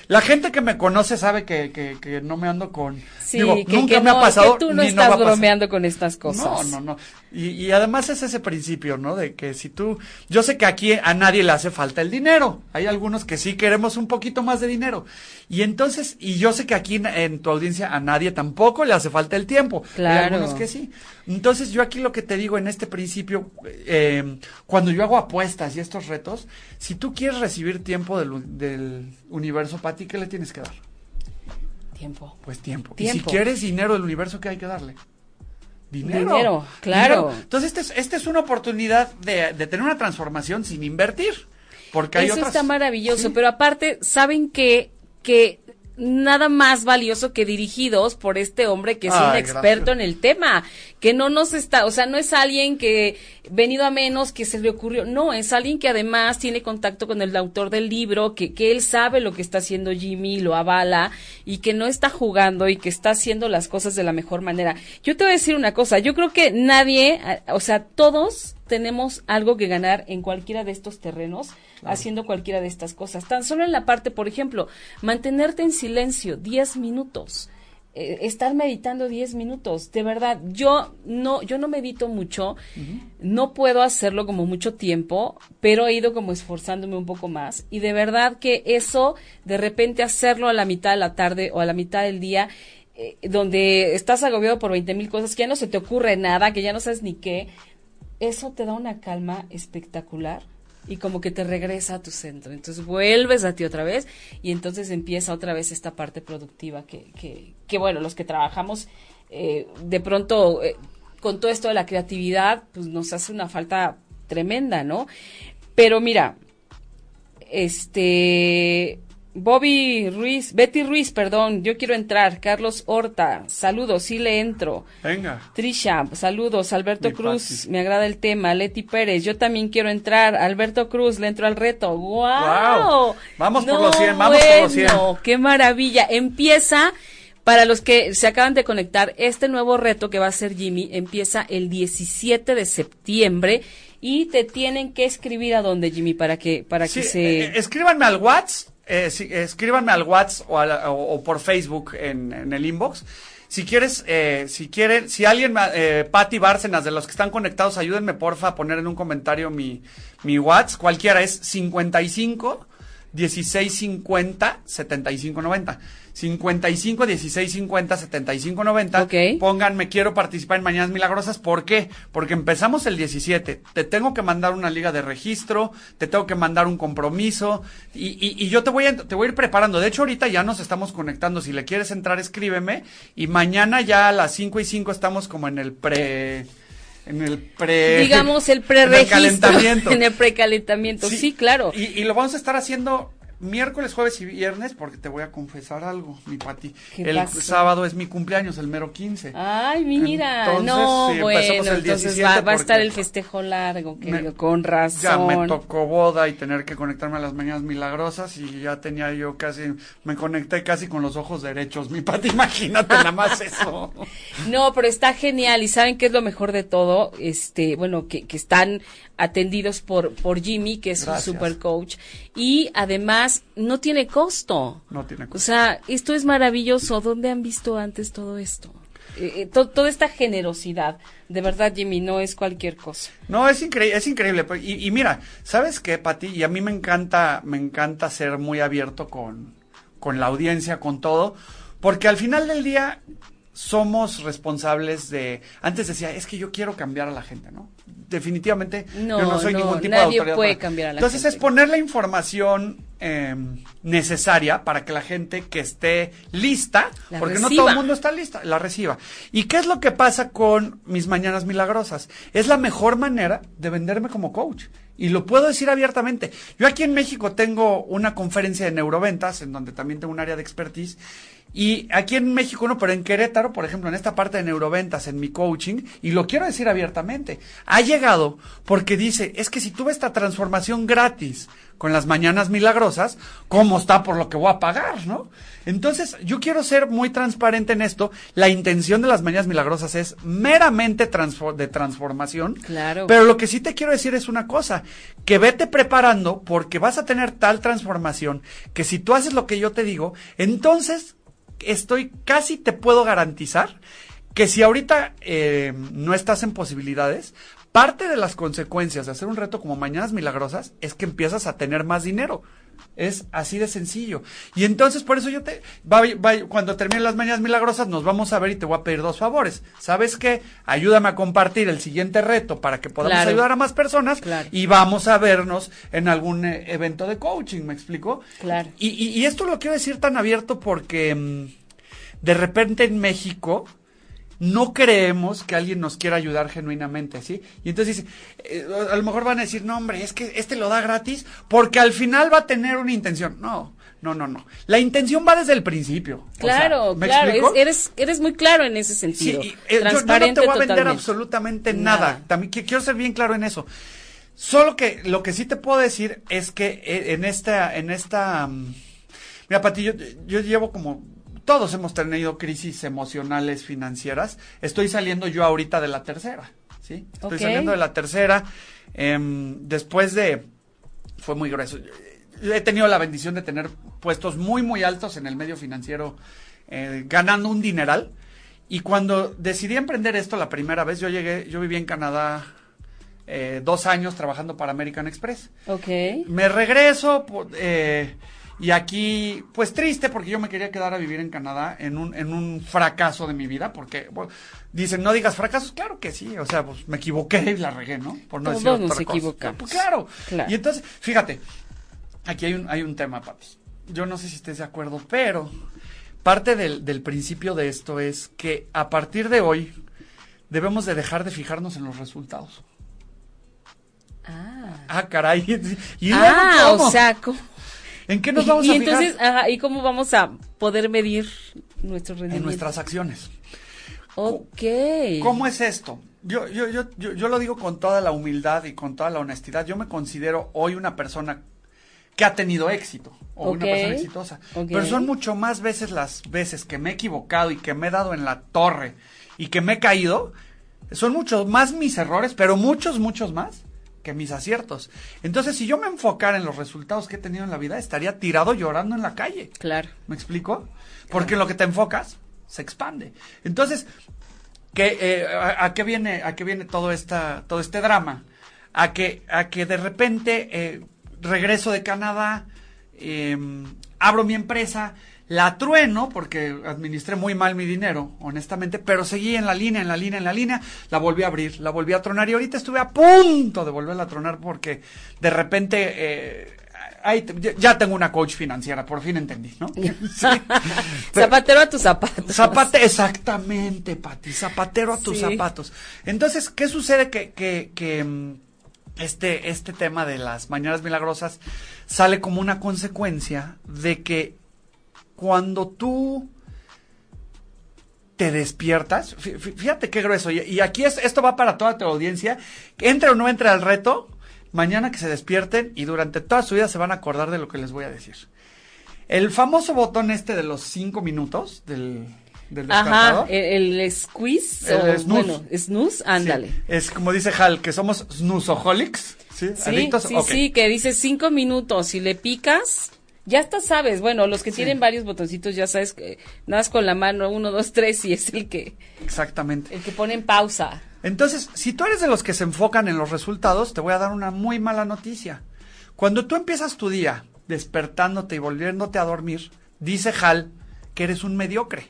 La gente que me conoce sabe que, que, que no me ando con... Sí, digo, que, nunca que me no, ha pasado. que tú no ni no estás bromeando con estas cosas. No, no, no. Y, y además es ese principio, ¿no? De que si tú, yo sé que aquí a nadie le hace falta el dinero. Hay algunos que sí queremos un poquito más de dinero. Y entonces, y yo sé que aquí en, en tu audiencia a nadie tampoco le hace falta el tiempo. Hay Claro. algunos que sí. Entonces yo aquí lo que te digo en este principio, eh, cuando yo hago apuestas y estos retos, si tú quieres recibir tiempo del, del universo, Pati, ¿qué le tienes que dar? Tiempo. Pues tiempo. Y Tiempo. si quieres dinero del universo, ¿qué hay que darle? Dinero. Dinero, claro. Dinero. Entonces, esta es, una oportunidad de, de tener una transformación sin invertir. Porque hay Eso otras. está maravilloso, Sí. pero aparte, ¿saben qué? Que nada más valioso que dirigidos por este hombre que es un experto gracias. en el tema, que no nos está, o sea, no es alguien que venido a menos que se le ocurrió, no, es alguien que además tiene contacto con el autor del libro, que, que él sabe lo que está haciendo Jimmy, lo avala y que no está jugando y que está haciendo las cosas de la mejor manera. Yo te voy a decir una cosa, yo creo que nadie, o sea, todos tenemos algo que ganar en cualquiera de estos terrenos haciendo cualquiera de estas cosas. Tan solo en la parte, por ejemplo, mantenerte en silencio 10 minutos. eh, estar meditando 10 minutos, de verdad, yo no, yo no medito mucho, no puedo hacerlo como mucho tiempo, pero he ido como esforzándome un poco más y de verdad que eso, de repente hacerlo a la mitad de la tarde o a la mitad del día, eh, donde estás agobiado por 20 mil cosas, que ya no se te ocurre nada, que ya no sabes ni qué, eso te da una calma espectacular y como que te regresa a tu centro. Entonces vuelves a ti otra vez y entonces empieza otra vez esta parte productiva que, que, que bueno, los que trabajamos eh, de pronto eh, con todo esto de la creatividad, pues nos hace una falta tremenda, ¿no? Pero mira, este Bobby Ruiz, Betty Ruiz, perdón, yo quiero entrar. Carlos Horta, saludos, sí le entro. Venga. Trisha, saludos. Alberto Cruz, me agrada el tema. Leti Pérez, yo también quiero entrar. Alberto Cruz, le entro al reto. ¡Wow! Guau. Vamos por los 100, vamos por los 100. bueno, ¡Qué maravilla! Empieza, para los que se acaban de conectar, este nuevo reto que va a ser Jimmy empieza el 17 de septiembre y te tienen que escribir a dónde, Jimmy, para que, para Sí, que se... eh, escríbanme al WhatsApp, eh, sí, escríbanme al WhatsApp o, por Facebook en, el inbox. Si quieres, eh, si quieren, si alguien, eh, Patti Bárcenas, de los que están conectados, ayúdenme porfa a poner en un comentario mi, mi WhatsApp, cualquiera es 55 16 50 75 90. 55 16 50 75 90. Ok. Pónganme, quiero participar en Mañanas Milagrosas. ¿Por qué? Porque empezamos el 17. Te tengo que mandar una liga de registro, te tengo que mandar un compromiso y, y- y yo te voy, a, te voy a ir preparando. De hecho, ahorita ya nos estamos conectando. Si le quieres entrar, escríbeme. Y mañana ya a las 5 y 5 estamos como en el pre... En el pre... digamos el preregistro en el precalentamiento sí, claro Y, y lo vamos a estar haciendo miércoles, jueves y viernes porque te voy a confesar algo, mi Pati. ¿Qué El pasó? sábado es mi cumpleaños, el mero 15. ay mira Entonces, no sí, bueno el entonces 17 va, va a estar el festejo largo Me- querido con Ya razón me tocó boda y tener que conectarme a las mañanas milagrosas y ya tenía yo casi, me conecté casi con los ojos derechos, mi Pati, imagínate nada más eso. No, pero está genial y saben qué es lo mejor de todo, este, bueno, que, que están atendidos por por Jimmy, que es Gracias. un super coach y además no tiene costo. No tiene O costo. sea, esto es maravilloso. ¿Dónde han visto antes todo esto? Eh, eh, to- toda esta generosidad, de verdad, Jimmy, no es cualquier cosa. No, es increíble, es increíble. pues, Y, y mira, ¿sabes qué, Pati? Y a mí me encanta, me encanta ser muy abierto con, con la audiencia, con todo, porque al final del día, somos responsables de. Antes decía, es que yo quiero cambiar a la gente, ¿no? Definitivamente, No, yo no soy no, ningún tipo nadie de autoridad. puede para- cambiar a la Entonces gente. es poner la información eh, necesaria para que la gente que esté lista, La porque no todo el mundo está lista, la reciba. ¿Y qué es lo que pasa con mis mañanas milagrosas? Es la mejor manera de venderme como coach. Y lo puedo decir abiertamente. Yo aquí en México tengo una conferencia de neuroventas, en donde también tengo un área de expertise. Y aquí en México no, pero en Querétaro, por ejemplo, en esta parte de neuroventas, en mi coaching, y lo quiero decir abiertamente, ha llegado porque dice, es que si tuve esta transformación gratis con las mañanas milagrosas, ¿cómo está por lo que voy a pagar, no? Entonces, yo quiero ser muy transparente en esto. La intención de las mañanas milagrosas es meramente transfor- de transformación. Claro. Pero lo que sí te quiero decir es una cosa, que vete preparando porque vas a tener tal transformación que si tú haces lo que yo te digo, entonces estoy casi te puedo garantizar que si ahorita eh, no estás en posibilidades, parte de las consecuencias de hacer un reto como Mañanas Milagrosas es que empiezas a tener más dinero. Es así de sencillo. Y entonces por eso yo te... va- va- cuando terminen las Mañanas Milagrosas nos vamos a ver y te voy a pedir dos favores. ¿Sabes qué? Ayúdame a compartir el siguiente reto para que podamos Claro. ayudar a más personas Claro. y vamos a vernos en algún eh, evento de coaching, ¿me explico? Claro. Y, y- y esto lo quiero decir tan abierto porque mm, de repente en México no creemos que alguien nos quiera ayudar genuinamente, ¿sí? Y entonces dice, eh, a lo mejor van a decir, no hombre, es que este lo da gratis porque al final va a tener una intención. No, no, no, no. La intención va desde el principio. O sea, Claro, ¿me claro, explico? es- eres, eres muy claro en ese Sí, sentido. y, eh, yo- yo, no Transparente te voy a vender totalmente. absolutamente nada. Nada. También qui- quiero ser bien claro en eso. Solo que lo que sí te puedo decir es que eh, en esta, en esta, mm, mira, Pati, yo, yo llevo como, todos hemos tenido crisis emocionales financieras. Estoy saliendo yo ahorita de la tercera, ¿sí? Estoy saliendo de la tercera. em, después de, fue muy grueso. He tenido la bendición de tener puestos muy, muy altos en el medio financiero, eh, ganando un dineral. Y cuando decidí emprender esto la primera vez, yo llegué, yo viví en Canadá eh, dos años trabajando para American Express. Ok. Me regreso eh, y aquí, pues triste porque yo me quería quedar a vivir en Canadá en un, en un fracaso de mi vida, porque bueno, dicen, no digas fracasos, claro que sí, o sea, pues me equivoqué y la regué, ¿no? Por no Todos decir nos cosa. equivocamos. Pues, claro. Claro. Y entonces, fíjate, aquí hay un, hay un tema, Pati. Yo no sé si estés de acuerdo, pero parte del, del principio de esto es que a partir de hoy debemos de dejar de fijarnos en los resultados. Ah, Ah, caray. ¿Y luego Ah, cómo? o sea, ¿cómo? ¿En qué nos y, vamos y a fijar? entonces, ajá, ¿y cómo vamos a poder medir nuestro rendimiento? en nuestras acciones. Ok. ¿Cómo es esto? Yo, yo, yo, yo, yo lo digo con toda la humildad y con toda la honestidad. Yo me considero hoy una persona que ha tenido éxito o una persona exitosa. Pero son mucho más veces las veces que me he equivocado y que me he dado en la torre y que me he caído. Son muchos más mis errores, pero muchos, muchos más que mis aciertos. Entonces, si yo me enfocara en los resultados que he tenido en la vida, estaría tirado llorando en la calle. Claro. ¿Me explico? Porque en lo que te enfocas se expande. Entonces, ¿qué, eh, a, a qué viene, a qué viene todo esta, todo este drama? A que, a que de repente eh, regreso de Canadá, eh, abro mi empresa, la trueno porque administré muy mal mi dinero, honestamente, pero seguí en la línea, en la línea, en la línea, la volví a abrir, la volví a tronar y ahorita estuve a punto de volverla a tronar porque de repente eh, ahí ya- tengo una coach financiera, por fin entendí, ¿no? Sí. Zapatero a tus zapatos. Zapate, exactamente, Pati, zapatero a tus Sí. zapatos. Entonces, ¿qué sucede? Que, que, que mm, este, este tema de las mañanas milagrosas sale como una consecuencia de que cuando tú te despiertas, fí- fí- fíjate qué grueso, y, aquí es, esto va para toda tu audiencia, entre o no entre al reto, mañana que se despierten y durante toda su vida se van a acordar de lo que les voy a decir. El famoso botón este de los cinco minutos del, del Ajá, el, el squeeze, El o, snooze. bueno, snooze, ándale. Sí, es como dice Hal, que somos snoozoholics, ¿sí? Sí, Adictos. sí, Ok. sí, que dice cinco minutos, si le picas, ya hasta sabes, bueno, los que Sí. tienen varios botoncitos ya sabes que nada más con la mano, uno, dos, tres, y es el que, Exactamente. el que pone en pausa. Entonces, si tú eres de los que se enfocan en los resultados, te voy a dar una muy mala noticia. Cuando tú empiezas tu día despertándote y volviéndote a dormir, dice Hal que eres un mediocre.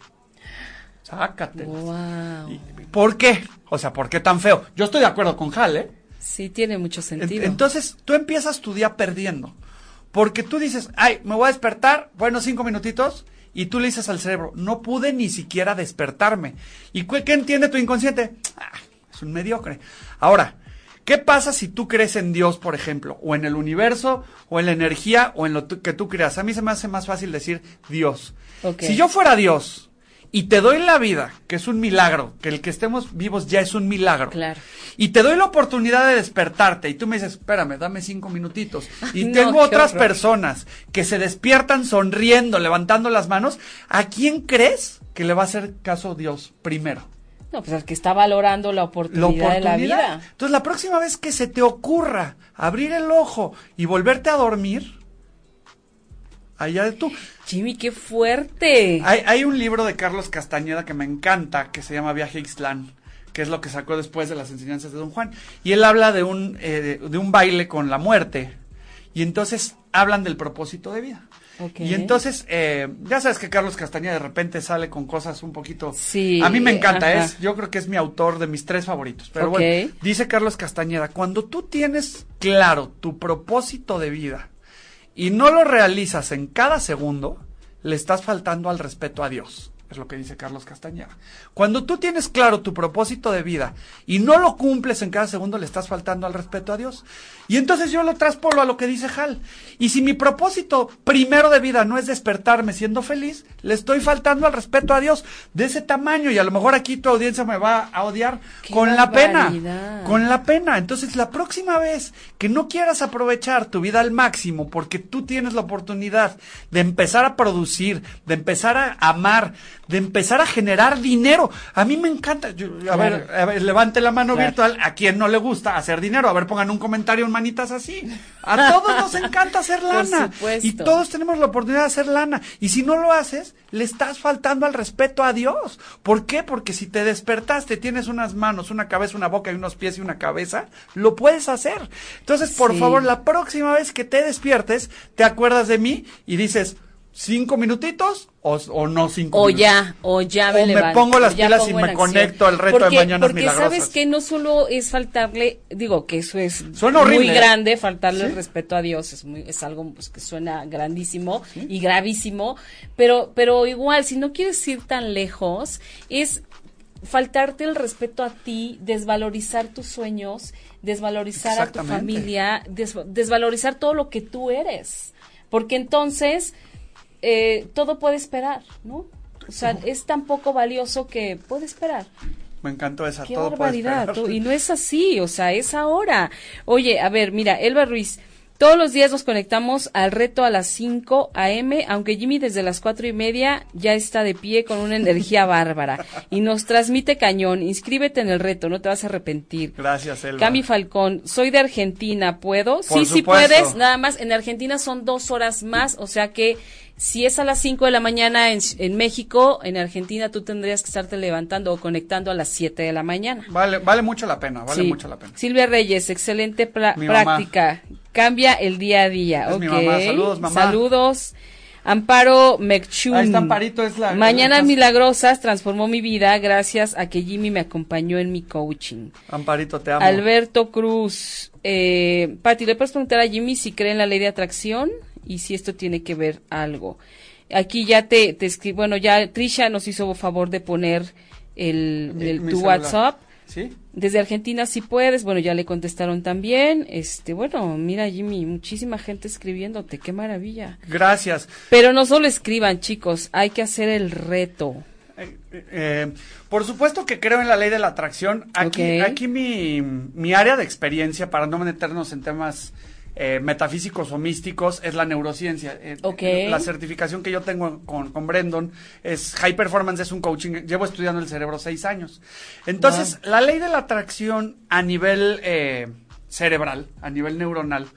Sácate. Wow. ¿Por qué? O sea, ¿por qué tan feo? Yo estoy de acuerdo con Hal, ¿eh? Sí, tiene mucho sentido. Entonces, tú empiezas tu día perdiendo. Porque tú dices, ay, me voy a despertar, bueno, cinco minutitos, y tú le dices al cerebro, no pude ni siquiera despertarme. ¿Y qué entiende tu inconsciente? Ah, es un mediocre. Ahora, ¿qué pasa si tú crees en Dios, por ejemplo, o en el universo, o en la energía, o en lo que tú creas? A mí se me hace más fácil decir Dios. Okay. Si yo fuera Dios, y te doy la vida, que es un milagro, que el que estemos vivos ya es un milagro. Claro. Y te doy la oportunidad de despertarte y tú me dices, espérame, dame cinco minutitos. Y No, tengo otras horror. personas que se despiertan sonriendo, levantando las manos. ¿A quién crees que le va a hacer caso Dios primero? No, pues al que está valorando la La oportunidad, oportunidad. de la vida. Entonces, la próxima vez que se te ocurra abrir el ojo y volverte a dormir, allá de tú. Jimmy, qué fuerte. Hay, hay un libro de Carlos Castañeda que me encanta, que se llama Viaje a Ixtlán, que es lo que sacó después de las enseñanzas de Don Juan. Y él habla de un, eh, de, de un baile con la muerte. Y entonces hablan del propósito de vida. Y entonces, eh, ya sabes que Carlos Castañeda de repente sale con cosas un poquito... Sí, A mí me encanta, ajá. es, yo creo que es mi autor de mis tres favoritos. Pero bueno, dice Carlos Castañeda, cuando tú tienes claro tu propósito de vida y no lo realizas en cada segundo, le estás faltando al respeto a Dios. Es lo que dice Carlos Castañeda. Cuando tú tienes claro tu propósito de vida y no lo cumples en cada segundo, le estás faltando al respeto a Dios. Y entonces yo lo traspolo a lo que dice Hal. Y si mi propósito primero de vida no es despertarme siendo feliz, le estoy faltando al respeto a Dios de ese tamaño. Y a lo mejor aquí tu audiencia me va a odiar ¡Qué con la pena. Con la pena. Entonces, la próxima vez que no quieras aprovechar tu vida al máximo porque tú tienes la oportunidad de empezar a producir, de empezar a amar, de empezar a generar dinero. A mí me encanta. yo- a, Claro. ver, a ver, levante la mano Claro. virtual. ¿A quien no le gusta hacer dinero? A ver, pongan un comentario en manitas así. A todos nos encanta hacer Por lana. supuesto. Y todos tenemos la oportunidad de hacer lana. Y si no lo haces, le estás faltando al respeto a Dios. ¿Por qué? Porque si te despertaste, tienes unas manos, una cabeza, una boca y unos pies y una cabeza, lo puedes hacer. Entonces, por Sí. favor, la próxima vez que te despiertes, te acuerdas de mí y dices, ¿cinco minutitos o, o no cinco O minutos? ya, o ya me O me levanto, pongo las pilas y me conecto al reto de porque, Mañanas Porque Milagrosas. sabes que no solo es faltarle, digo que eso es Suena horrible, muy ¿eh? grande, faltarle Sí. el respeto a Dios, es, muy, es algo pues, que suena grandísimo y gravísimo, pero, pero igual, si no quieres ir tan lejos, es faltarte el respeto a ti, desvalorizar tus sueños, desvalorizar a tu familia, des- desvalorizar todo lo que tú eres. Porque entonces eh, todo puede esperar, ¿no? O sea, es tan poco valioso que puede esperar. Me encantó esa. Qué todo puede barbaridad. todo- y no es así, o sea, es ahora. Oye, a ver, mira, Elba Ruiz, todos los días nos conectamos al reto a las 5 a.m., aunque Jimmy desde las cuatro y media ya está de pie con una energía bárbara y nos transmite cañón. Inscríbete en el reto, no te vas a arrepentir. Gracias, Elba. Cami Falcón, soy de Argentina, ¿puedo? sí, sí supuesto. puedes, nada más, en Argentina son dos horas más, o sea que si es a las 5 de la mañana en, en México, en Argentina tú tendrías que estarte levantando o conectando a las 7 de la mañana. Vale, vale mucho la pena, vale Sí. mucho la pena. Silvia Reyes, excelente práctica, cambia el día a día. Es ok. mi mamá. Saludos, mamá. Saludos. Amparo Mechun. Ahí está Amparito, es la- Mañanas es- milagrosas transformó mi vida gracias a que Jimmy me acompañó en mi coaching. Amparito, te amo. Alberto Cruz. Eh, Pati, ¿le puedes preguntar a Jimmy si cree en la ley de atracción y si esto tiene que ver algo? Aquí ya te, te escri- bueno, ya Trisha nos hizo favor de poner el, Mi- el- mi tu celular. WhatsApp. ¿Sí? Desde Argentina sí puedes, bueno, ya le contestaron también. Este, bueno, mira Jimmy, muchísima gente escribiéndote, qué maravilla. Gracias. Pero no solo escriban, chicos, hay que hacer el reto. Eh, eh, por supuesto que creo en la ley de la atracción. Aquí, aquí mi, mi área de experiencia, para no meternos en temas eh, metafísicos o místicos, es la neurociencia. Eh, Ok. La certificación que yo tengo con, con Brendon es High Performance, es un coaching. Llevo estudiando el cerebro seis años. Entonces, la ley de la atracción a nivel eh, cerebral, a nivel neuronal,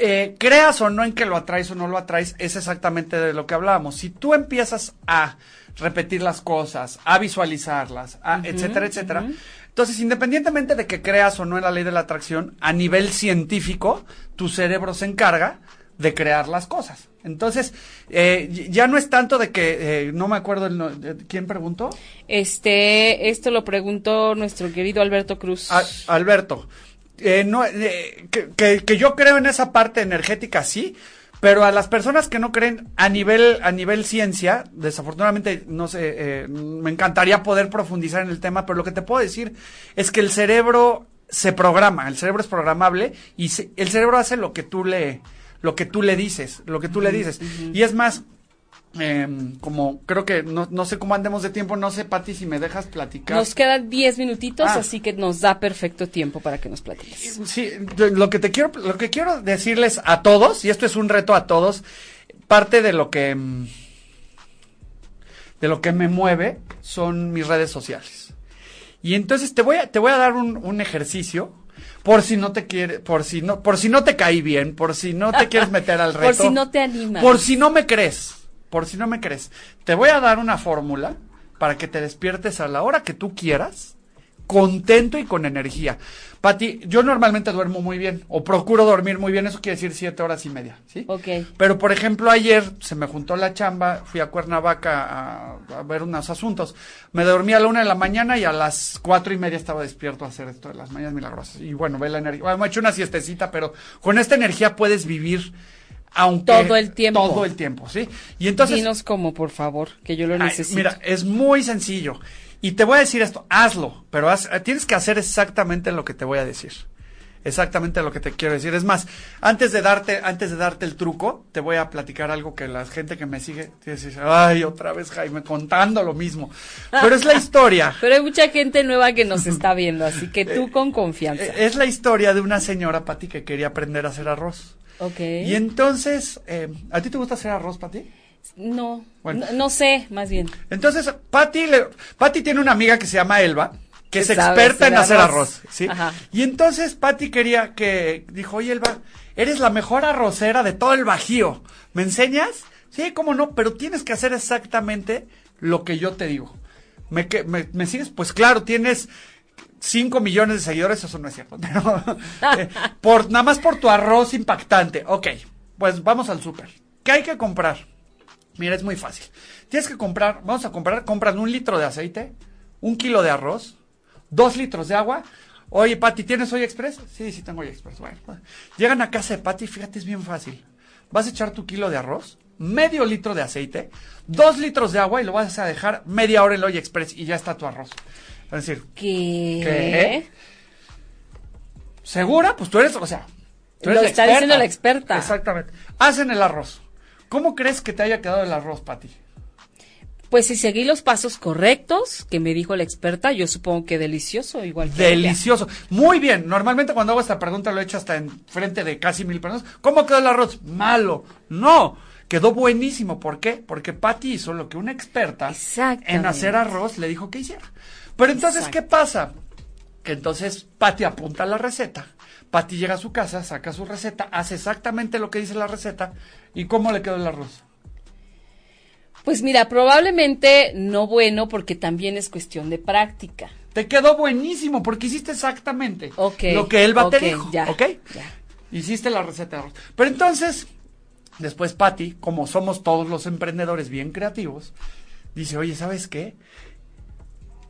eh, creas o no en que lo atraes o no lo atraes, es exactamente de lo que hablábamos. Si tú empiezas a repetir las cosas, a visualizarlas, a etcétera, etcétera, entonces independientemente de que creas o no en la ley de la atracción, a nivel científico, tu cerebro se encarga de crear las cosas. Entonces, eh, ya no es tanto de que, eh, no me acuerdo el no- de- quién preguntó. Este, esto lo preguntó nuestro querido Alberto Cruz. A- Alberto, eh, no, eh, que, que- que yo creo en esa parte energética, sí, pero a las personas que no creen a nivel, a nivel ciencia, desafortunadamente, no sé, eh, me encantaría poder profundizar en el tema, pero lo que te puedo decir es que el cerebro se programa, el cerebro es programable y se- el cerebro hace lo que tú le, lo que tú le dices, lo que tú le dices. Y es más, em, como creo que no, no sé cómo andemos de tiempo, no sé, Pati, si me dejas platicar. Nos quedan 10 minutitos, Ah. así que nos da perfecto tiempo para que nos platiques. Sí, yo- lo que te quiero, lo que quiero decirles a todos, y esto es un reto a todos, parte de lo que mm, de lo que me mueve son mis redes sociales. Y entonces te voy a, te voy a dar un, un ejercicio por si no te quiere, por si no, por si no te caí bien, por si no te quieres meter al reto. Por si no te animas. Por si no me crees, por si no me crees. Te voy a dar una fórmula para que te despiertes a la hora que tú quieras, contento y con energía. Pati, yo normalmente duermo muy bien, o procuro dormir muy bien, eso quiere decir siete horas y media, ¿sí? Ok. Pero, por ejemplo, ayer se me juntó la chamba, fui a Cuernavaca a, a ver unos asuntos. Me dormí a la una de la mañana y a las cuatro y media estaba despierto a hacer esto de las mañanas milagrosas. Y bueno, ve la energía. Bueno, me he hecho una siestecita, pero con esta energía puedes vivir aunque... Todo el tiempo. Todo el tiempo, ¿sí? Y entonces... Dinos cómo, por favor, que yo lo Ay, necesito. mira, es muy sencillo. Y te voy a decir esto, hazlo, pero haz- tienes que hacer exactamente lo que te voy a decir. Exactamente lo que te quiero decir. Es más, antes de darte, antes de darte el truco, te voy a platicar algo que la gente que me sigue decir, ay, otra vez Jaime contando lo mismo. Pero es la historia. Pero hay mucha gente nueva que nos está viendo, así que tú con confianza. Eh, Es la historia de una señora, Pati, que quería aprender a hacer arroz. Ok. Y entonces, eh, ¿a ti te gusta hacer arroz, Pati? No, Bueno. no, no sé, más bien. Entonces, Patty, le- Patty tiene una amiga que se llama Elba, que Que es experta en hacer arroz. arroz, ¿sí? Ajá. Y entonces Patty quería que, dijo, oye Elba, eres la mejor arrocera de todo el Bajío, ¿me enseñas? Sí, cómo no, pero tienes que hacer exactamente lo que yo te digo. ¿Me, que- me, me sigues? Pues claro, tienes 5 millones de seguidores, eso no es cierto, eh, por, nada más por tu arroz impactante. Ok, pues vamos al súper. ¿Qué hay que comprar? Mira, es muy fácil. Tienes que comprar, vamos a comprar, compran un litro de aceite, un kilo de arroz, dos litros de agua. Oye, Pati, ¿tienes Hoy Express? Sí, sí tengo Hoy Express. Bueno, pues, llegan a casa de Pati, fíjate, es bien fácil. Vas a echar tu kilo de arroz, medio litro de aceite, dos litros de agua y lo vas a dejar media hora en el Express y ya está tu arroz. Es decir, ¿Qué? ¿Qué? ¿segura? Pues tú eres, o sea, tú eres Lo la está experta. diciendo la experta. Exactamente. Hacen el arroz. ¿Cómo crees que te haya quedado el arroz, Pati? Pues si seguí los pasos correctos que me dijo la experta, yo supongo que delicioso, igual que ella. Delicioso. Muy bien. Normalmente cuando hago esta pregunta lo he hecho hasta en frente de casi mil personas. ¿Cómo quedó el arroz? Malo. No. Quedó buenísimo. ¿Por qué? Porque Patty hizo lo que una experta en hacer arroz le dijo que hiciera. Pero entonces, Exacto. ¿qué pasa? Que entonces Patty apunta la receta. Patty llega a su casa, saca su receta, hace exactamente lo que dice la receta. ¿Y cómo le quedó el arroz? Pues mira, probablemente no bueno porque también es cuestión de práctica. Te quedó buenísimo porque hiciste exactamente lo que Elba ok, te dijo. ya, ¿Ok? ya. Hiciste la receta de arroz. Pero entonces, después Patty, como somos todos los emprendedores bien creativos, dice, oye, ¿sabes qué?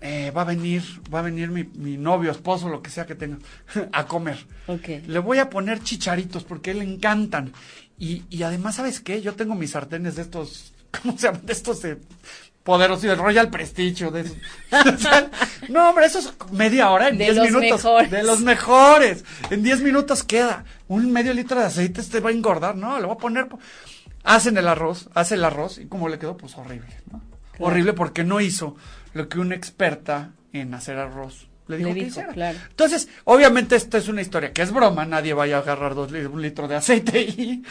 Eh, va a venir, va a venir mi, mi novio, esposo, lo que sea que tenga, a comer. Ok. Le voy a poner chicharitos porque le encantan. Y, y además, ¿sabes qué? Yo tengo mis sartenes de estos, ¿cómo se llaman? De estos de poderosos, del Royal Prestigio. De esos. No, hombre, eso es media hora en De 10 los minutos. mejores. De los mejores. En 10 minutos queda. Un medio litro de aceite te va a engordar. No, le voy a poner. po- Hacen el arroz, hace el arroz y como le quedó, pues horrible, ¿no? Horrible porque no hizo lo que una experta en hacer arroz le dijo Le que dijo, hiciera. claro. Entonces, obviamente esto es una historia que es broma, nadie vaya a agarrar dos, un litro de aceite y,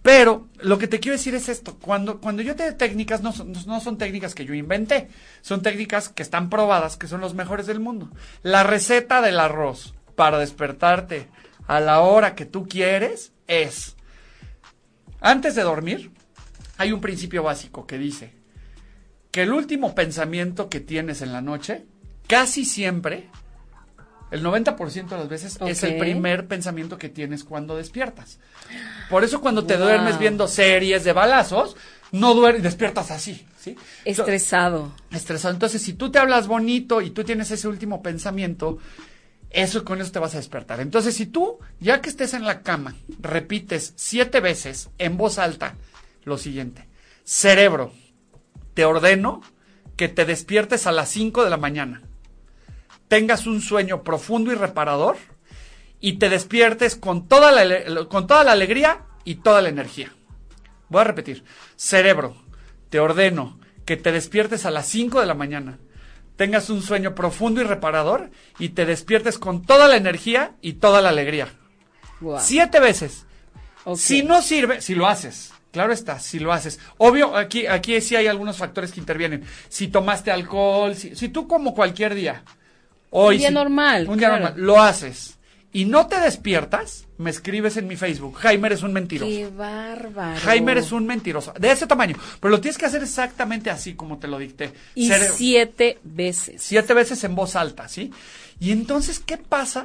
pero lo que te quiero decir es esto, cuando, cuando yo te doy técnicas, no son, no son técnicas que yo inventé, son técnicas que están probadas, que son los mejores del mundo. La receta del arroz para despertarte a la hora que tú quieres es, antes de dormir, hay un principio básico que dice que el último pensamiento que tienes en la noche, casi siempre, El 90% de las veces es el primer pensamiento que tienes cuando despiertas. Por eso cuando te Wow. duermes viendo series de balazos, no duermes, despiertas así, ¿sí? Estresado. estresado. Entonces, si tú te hablas bonito y tú tienes ese último pensamiento, eso con eso te vas a despertar. Entonces, si tú, ya que estés en la cama, repites siete veces en voz alta lo siguiente: Cerebro, te ordeno que te despiertes a las 5 de la mañana, tengas un sueño profundo y reparador y te despiertes con toda la, con toda la alegría y toda la energía. Voy a repetir. Cerebro, te ordeno que te despiertes a las 5 de la mañana, tengas un sueño profundo y reparador y te despiertes con toda la energía y toda la alegría. Wow. Siete veces. Si no sirve, si lo haces. Claro está, si lo haces. Obvio, aquí, aquí sí hay algunos factores que intervienen. Si tomaste alcohol, si, si tú como cualquier día. Hoy Un día si- normal, Un día claro. normal. Lo haces. Y no te despiertas, me escribes en mi Facebook. Jaime eres un mentiroso. Qué bárbaro. Jaime eres un mentiroso. De ese tamaño. Pero lo tienes que hacer exactamente así como te lo dicté. Y Cere- siete veces. siete veces en voz alta, ¿sí? Y entonces, ¿qué pasa?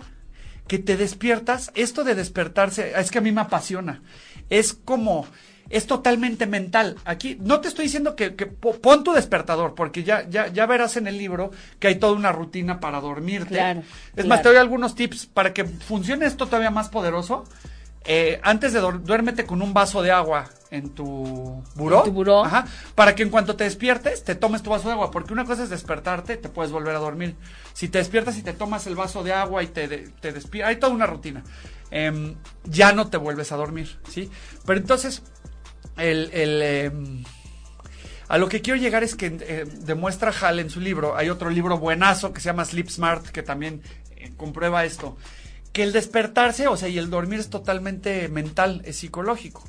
Que te despiertas, esto de despertarse, es que a mí me apasiona. Es como, es totalmente mental. Aquí, no te estoy diciendo que, que po- pon tu despertador, porque ya, ya, ya verás en el libro que hay toda una rutina para dormirte. Claro, es más, te doy algunos tips para que funcione esto todavía más poderoso. Eh, antes de dormir, duérmete con un vaso de agua en tu buró. En tu buró. Ajá. Para que en cuanto te despiertes, te tomes tu vaso de agua. Porque una cosa es despertarte, te puedes volver a dormir. Si te despiertas y te tomas el vaso de agua y te, te despiertas, hay toda una rutina. Em, ya no te vuelves a dormir, ¿sí? Pero entonces, el, el, em, a lo que quiero llegar es que eh, demuestra Hall en su libro, hay otro libro buenazo que se llama Sleep Smart, que también eh, comprueba esto, que el despertarse, o sea, y el dormir es totalmente mental, es psicológico.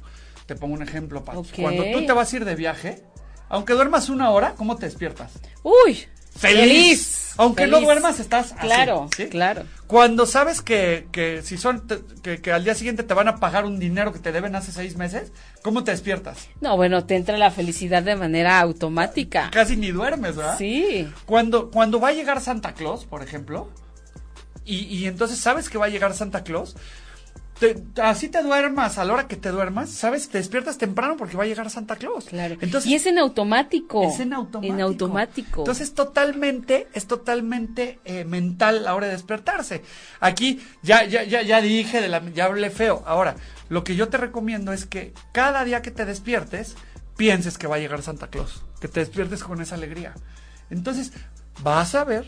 Te pongo un ejemplo, Pati. Ok. Cuando tú te vas a ir de viaje, aunque duermas una hora, ¿cómo te despiertas? Uy. Feliz. Aunque no duermas, estás así, Claro, ¿sí? claro. Cuando sabes que, que si son que, que al día siguiente te van a pagar un dinero que te deben hace seis meses, ¿cómo te despiertas? No, bueno, te entra la felicidad de manera automática. Casi ni duermes, ¿verdad? Sí. Cuando, cuando va a llegar Santa Claus, por ejemplo, y, y entonces sabes que va a llegar Santa Claus, te- así te duermas, a la hora que te duermas, sabes, te despiertas temprano porque va a llegar Santa Claus. Claro. Entonces, y es en automático. es en automático. En automático. Entonces, totalmente, es totalmente eh, mental la hora de despertarse. Aquí, ya, ya, ya, ya dije, de la, ya hablé feo. Ahora, lo que yo te recomiendo es que cada día que te despiertes, pienses que va a llegar Santa Claus. Que te despiertes con esa alegría. Entonces, vas a ver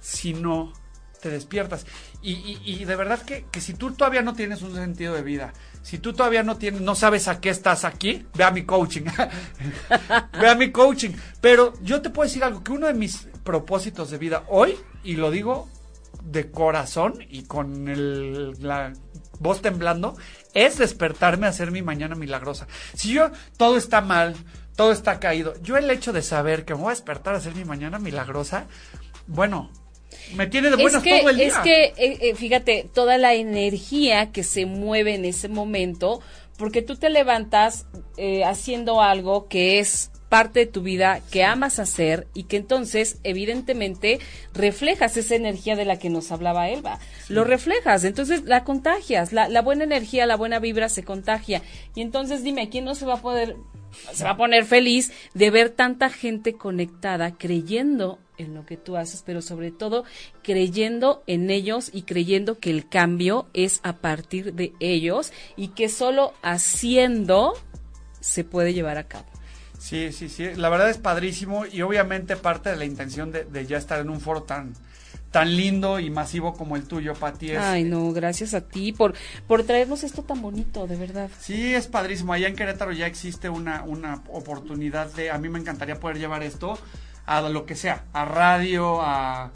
si no te despiertas. Y, de verdad que, que si tú todavía no tienes un sentido de vida, si tú todavía no tienes, no sabes a qué estás aquí, ve a mi coaching. ve a mi coaching. Pero yo te puedo decir algo, que uno de mis propósitos de vida hoy, y lo digo de corazón y con la voz temblando, es despertarme a hacer mi mañana milagrosa. Si yo, todo está mal, todo está caído, yo el hecho de saber que me voy a despertar a hacer mi mañana milagrosa, bueno, me tiene de buenas es que, todo el día. es que eh, eh, fíjate, toda la energía que se mueve en ese momento, porque tú te levantas eh, haciendo algo que es parte de tu vida, que amas hacer y que entonces evidentemente reflejas esa energía de la que nos hablaba Elba. Lo reflejas, entonces la contagias, la, la buena energía, la buena vibra se contagia. Y entonces dime, ¿quién no se va a poder, se va a poner feliz de ver tanta gente conectada creyendo en lo que tú haces, pero sobre todo creyendo en ellos y creyendo que el cambio es a partir de ellos y que solo haciendo se puede llevar a cabo. Sí, sí, sí. La verdad es padrísimo y obviamente parte de la intención de, de ya estar en un foro tan, tan lindo y masivo como el tuyo, Pati. Es, Ay, no, gracias a ti por, por traernos esto tan bonito, de verdad. Sí, es padrísimo. Allá en Querétaro ya existe una, una oportunidad de. A mí me encantaría poder llevar esto a lo que sea, a radio, a,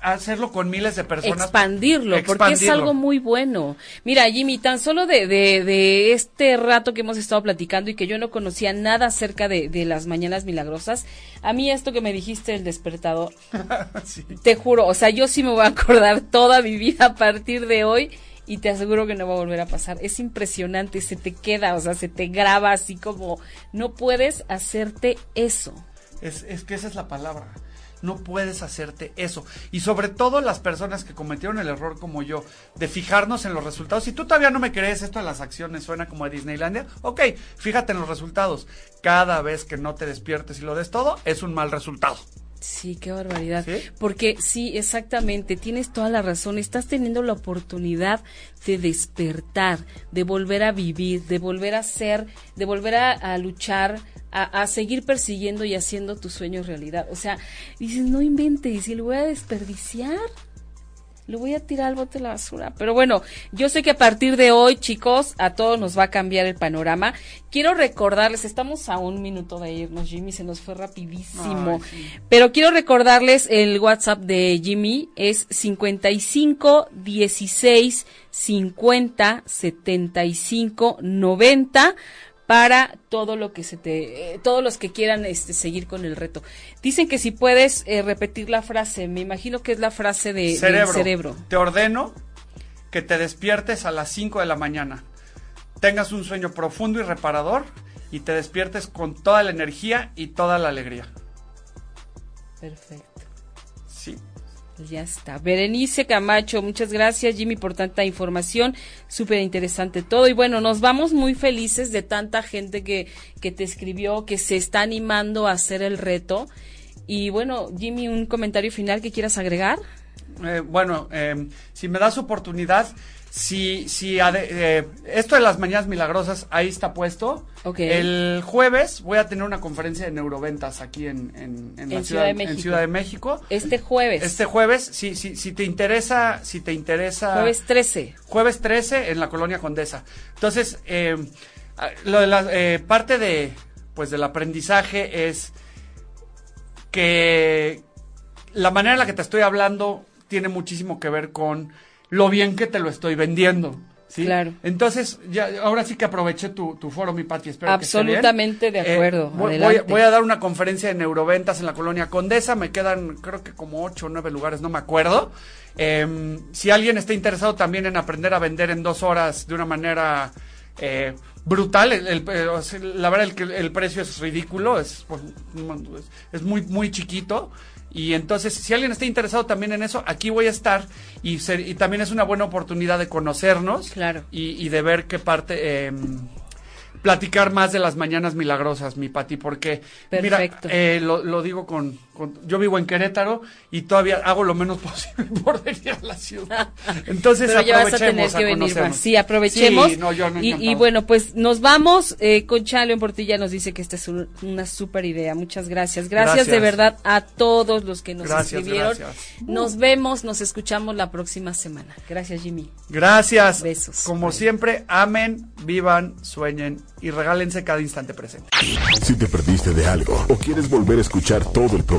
a hacerlo con miles de personas. Expandirlo, porque es algo muy bueno. Mira, Jimmy, tan solo de, de, de este rato que hemos estado platicando y que yo no conocía nada acerca de, de las mañanas milagrosas, a mí esto que me dijiste, el despertador, Sí. te juro, o sea, yo sí me voy a acordar toda mi vida a partir de hoy y te aseguro que no va a volver a pasar. Es impresionante, se te queda, o sea, se te graba así como no puedes hacerte eso. Es, es que esa es la palabra. No puedes hacerte eso. Y sobre todo las personas que cometieron el error como yo, de fijarnos en los resultados. Si tú todavía no me crees esto de las acciones, suena como a Disneylandia, ok, fíjate en los resultados. Cada vez que no te despiertes y lo des todo, es un mal resultado. Sí, qué barbaridad. ¿Sí? Porque sí, exactamente, tienes toda la razón. Estás teniendo la oportunidad de despertar, de volver a vivir, de volver a ser, de volver a, a luchar, a, a, seguir persiguiendo y haciendo tus sueños realidad. O sea, dices, no inventes, y lo voy a desperdiciar lo voy a tirar al bote de la basura. Pero bueno, yo sé que a partir de hoy, chicos, a todos nos va a cambiar el panorama. Quiero recordarles, estamos a un minuto de irnos, Jimmy, se nos fue rapidísimo. Ay, sí. Pero quiero recordarles el WhatsApp de Jimmy, es 55 16 50 75 90 para todo lo que se te, eh, todos los que quieran este, seguir con el reto. Dicen que si puedes eh, repetir la frase, me imagino que es la frase de cerebro. del cerebro. Te ordeno que te despiertes a las 5 de la mañana, tengas un sueño profundo y reparador y te despiertes con toda la energía y toda la alegría. Perfecto. Sí. Ya está. Berenice Camacho, muchas gracias Jimmy por tanta información, súper interesante todo. Y bueno, nos vamos muy felices de tanta gente que, que te escribió, que se está animando a hacer el reto. Y bueno, Jimmy, un comentario final que quieras agregar. Eh, bueno, eh, si me das oportunidad, si, si eh, esto de las mañanas milagrosas ahí está puesto. Okay. El jueves voy a tener una conferencia de neuroventas aquí en, en, en, en la ciudad, de México. en Ciudad de México. Este jueves. Este jueves, si, si, si te interesa, si te interesa. Jueves 13. Jueves 13 en la colonia Condesa. Entonces, eh, lo de la eh, parte de, pues, del aprendizaje es que la manera en la que te estoy hablando tiene muchísimo que ver con lo bien que te lo estoy vendiendo. ¿sí? Claro. Entonces, ya, ahora sí que aproveché tu, tu foro, mi Pati. Espero Absolutamente que de acuerdo. Eh, voy, voy, voy, a dar una conferencia de neuroventas en la colonia Condesa. Me quedan, creo que como ocho o nueve lugares, no me acuerdo. Eh, si alguien está interesado también en aprender a vender en dos horas de una manera eh, brutal, el, el, la verdad el, el, precio es ridículo, es, es muy, muy chiquito. Y entonces, si alguien está interesado también en eso, aquí voy a estar y, ser, y también es una buena oportunidad de conocernos claro. y, y de ver qué parte, eh, platicar más de las mañanas milagrosas, mi Pati, porque Perfecto. mira, eh, lo, lo, digo con, con, yo vivo en Querétaro y todavía hago lo menos posible por venir a la ciudad. Entonces Pero ya aprovechemos vas a tener que venir más. Sí, aprovechemos. Sí, no, yo no y, y, bueno, pues nos vamos. Eh, Concha León Portilla nos dice que esta es un, una súper idea. Muchas gracias. gracias. gracias. de verdad a todos los que nos gracias, escribieron. Gracias. Nos vemos, nos escuchamos la próxima semana. Gracias, Jimmy. Gracias. Besos. Como Bye. siempre, amen, vivan, sueñen y regálense cada instante presente. Si te perdiste de algo o quieres volver a escuchar todo el